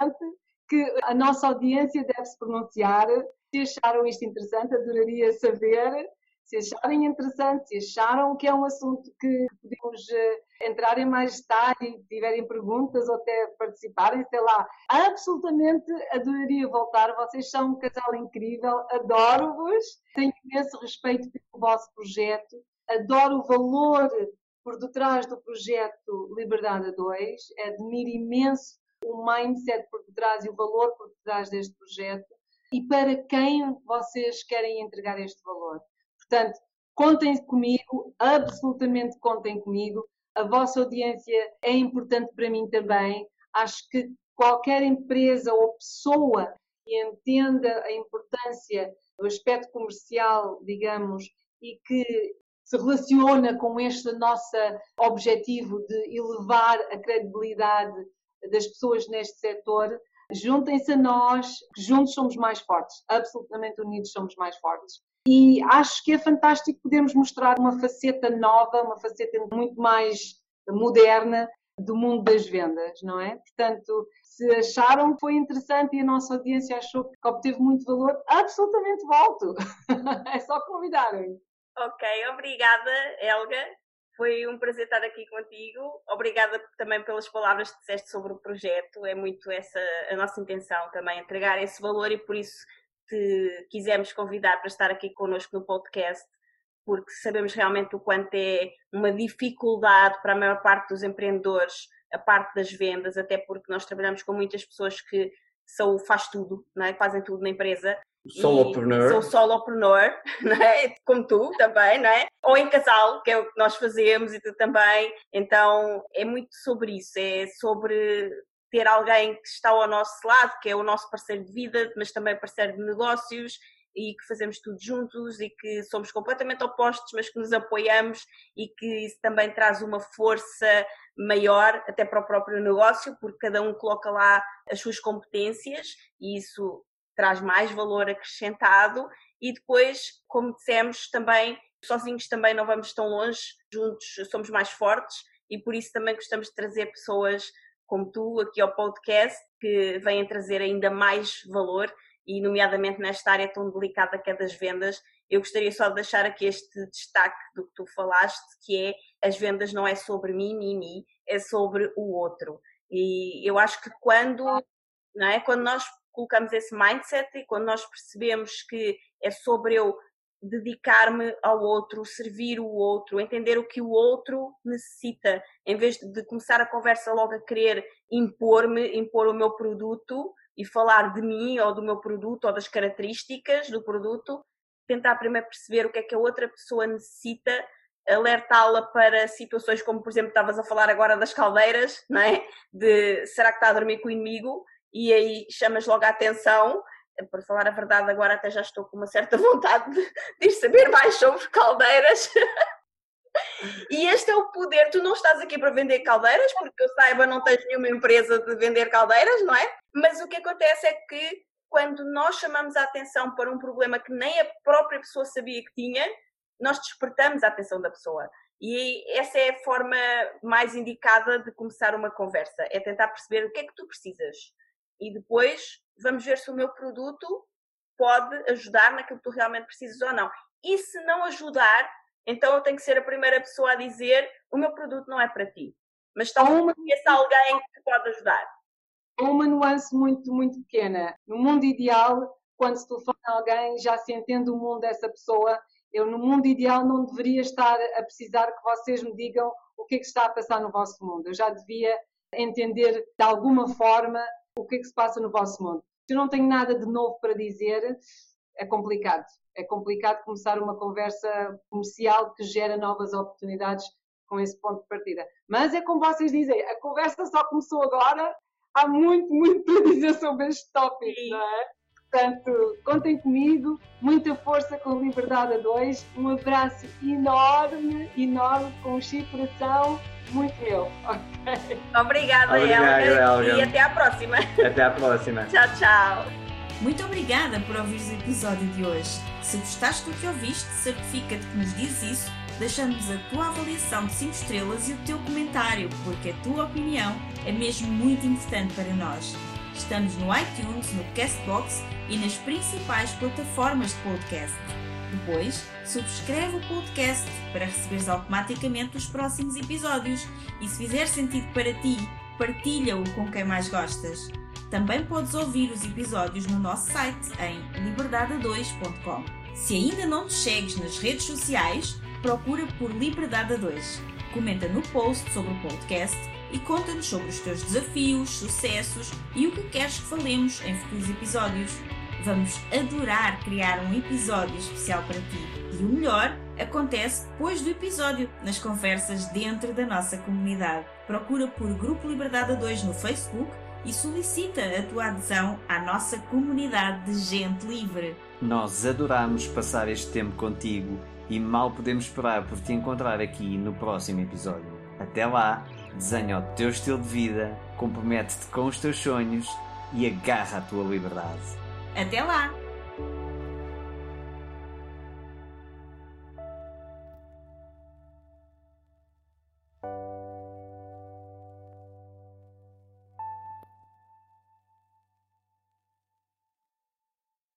que a nossa audiência deve se pronunciar. Se acharam isto interessante, adoraria saber. Se acharem interessante, se acharam que é um assunto que podemos eh, entrar em mais detalhe tiverem perguntas ou até participarem, sei lá, absolutamente adoraria voltar. Vocês são um casal incrível, adoro-vos, tenho imenso respeito pelo vosso projeto, adoro o valor por detrás do projeto Liberdade a 2, admiro imenso o mindset por detrás e o valor por detrás deste projeto e para quem vocês querem entregar este valor. Portanto, contem comigo, absolutamente contem comigo. A vossa audiência é importante para mim também. Acho que qualquer empresa ou pessoa que entenda a importância do aspecto comercial, digamos, e que se relaciona com este nosso objetivo de elevar a credibilidade das pessoas neste setor, juntem-se a nós, que juntos somos mais fortes, absolutamente unidos somos mais fortes. E acho que é fantástico podermos mostrar uma faceta nova, uma faceta muito mais moderna do mundo das vendas, não é? Portanto, se acharam que foi interessante e a nossa audiência achou que obteve muito valor, absolutamente volto. é só convidarem. Ok, obrigada, Helga. Foi um prazer estar aqui contigo. Obrigada também pelas palavras que disseste sobre o projeto. É muito essa a nossa intenção também, entregar esse valor e por isso te quisemos convidar para estar aqui connosco no podcast, porque sabemos realmente o quanto é uma dificuldade para a maior parte dos empreendedores a parte das vendas, até porque nós trabalhamos com muitas pessoas que são faz tudo, não é? fazem tudo na empresa Solopreneur. Sou solopreneur, não é? como tu também, não é? Ou em casal, que é o que nós fazemos e tu também. Então é muito sobre isso, é sobre ter alguém que está ao nosso lado, que é o nosso parceiro de vida, mas também parceiro de negócios e que fazemos tudo juntos e que somos completamente opostos, mas que nos apoiamos e que isso também traz uma força maior até para o próprio negócio, porque cada um coloca lá as suas competências e isso traz mais valor acrescentado e depois, como dissemos, também sozinhos também não vamos tão longe, juntos somos mais fortes e por isso também gostamos de trazer pessoas como tu aqui ao podcast que vêm trazer ainda mais valor e nomeadamente nesta área tão delicada que é das vendas. Eu gostaria só de deixar aqui este destaque do que tu falaste, que é as vendas não é sobre mim, mim, mim, é sobre o outro. E eu acho que quando, não é, quando nós colocamos esse mindset e quando nós percebemos que é sobre eu dedicar-me ao outro, servir o outro, entender o que o outro necessita, em vez de começar a conversa logo a querer impor-me, impor o meu produto e falar de mim ou do meu produto ou das características do produto, tentar primeiro perceber o que é que a outra pessoa necessita, alertá-la para situações como, por exemplo, estavas a falar agora das caldeiras, não é? De será que está a dormir com o inimigo? E aí chamas logo a atenção. Por falar a verdade, agora até já estou com uma certa vontade de, de saber mais sobre caldeiras. e este é o poder. Tu não estás aqui para vender caldeiras, porque eu saiba, não tens nenhuma empresa de vender caldeiras, não é? Mas o que acontece é que quando nós chamamos a atenção para um problema que nem a própria pessoa sabia que tinha, nós despertamos a atenção da pessoa. E essa é a forma mais indicada de começar uma conversa, é tentar perceber o que é que tu precisas e depois vamos ver se o meu produto pode ajudar naquilo que tu realmente precisas ou não. E se não ajudar, então eu tenho que ser a primeira pessoa a dizer o meu produto não é para ti. Mas talvez conheça alguém que te pode ajudar. Uma nuance muito, muito pequena. No mundo ideal, quando se telefona a alguém, já se entende o mundo dessa pessoa. Eu, no mundo ideal, não deveria estar a precisar que vocês me digam o que é que está a passar no vosso mundo. Eu já devia entender de alguma forma o que é que se passa no vosso mundo. Se eu não tenho nada de novo para dizer, é complicado. É complicado começar uma conversa comercial que gera novas oportunidades com esse ponto de partida. Mas é como vocês dizem, a conversa só começou agora, há muito, muito para dizer sobre este tópico, não é? Portanto, contem comigo, muita força com Liberdade a 2, um abraço enorme, enorme, com o Coração muito meu. Okay. Obrigada, Obrigado, Helga, E até à próxima. Até à próxima. tchau, tchau. Muito obrigada por ouvir o episódio de hoje. Se gostaste do que ouviste, certifica-te que nos dizes isso, deixando-nos a tua avaliação de 5 estrelas e o teu comentário, porque a tua opinião é mesmo muito importante para nós. Estamos no iTunes, no Castbox e nas principais plataformas de podcast. Depois, subscreve o podcast para receberes automaticamente os próximos episódios e se fizer sentido para ti, partilha-o com quem mais gostas. Também podes ouvir os episódios no nosso site em liberdade2.com. Se ainda não te segues nas redes sociais, procura por Liberdade 2. Comenta no post sobre o podcast e conta-nos sobre os teus desafios, sucessos e o que queres que falemos em futuros episódios. Vamos adorar criar um episódio especial para ti. E o melhor acontece depois do episódio, nas conversas dentro da nossa comunidade. Procura por Grupo Liberdade a 2 no Facebook e solicita a tua adesão à nossa comunidade de gente livre. Nós adoramos passar este tempo contigo e mal podemos esperar por te encontrar aqui no próximo episódio. Até lá, desenha o teu estilo de vida, compromete-te com os teus sonhos e agarra a tua liberdade. Até lá!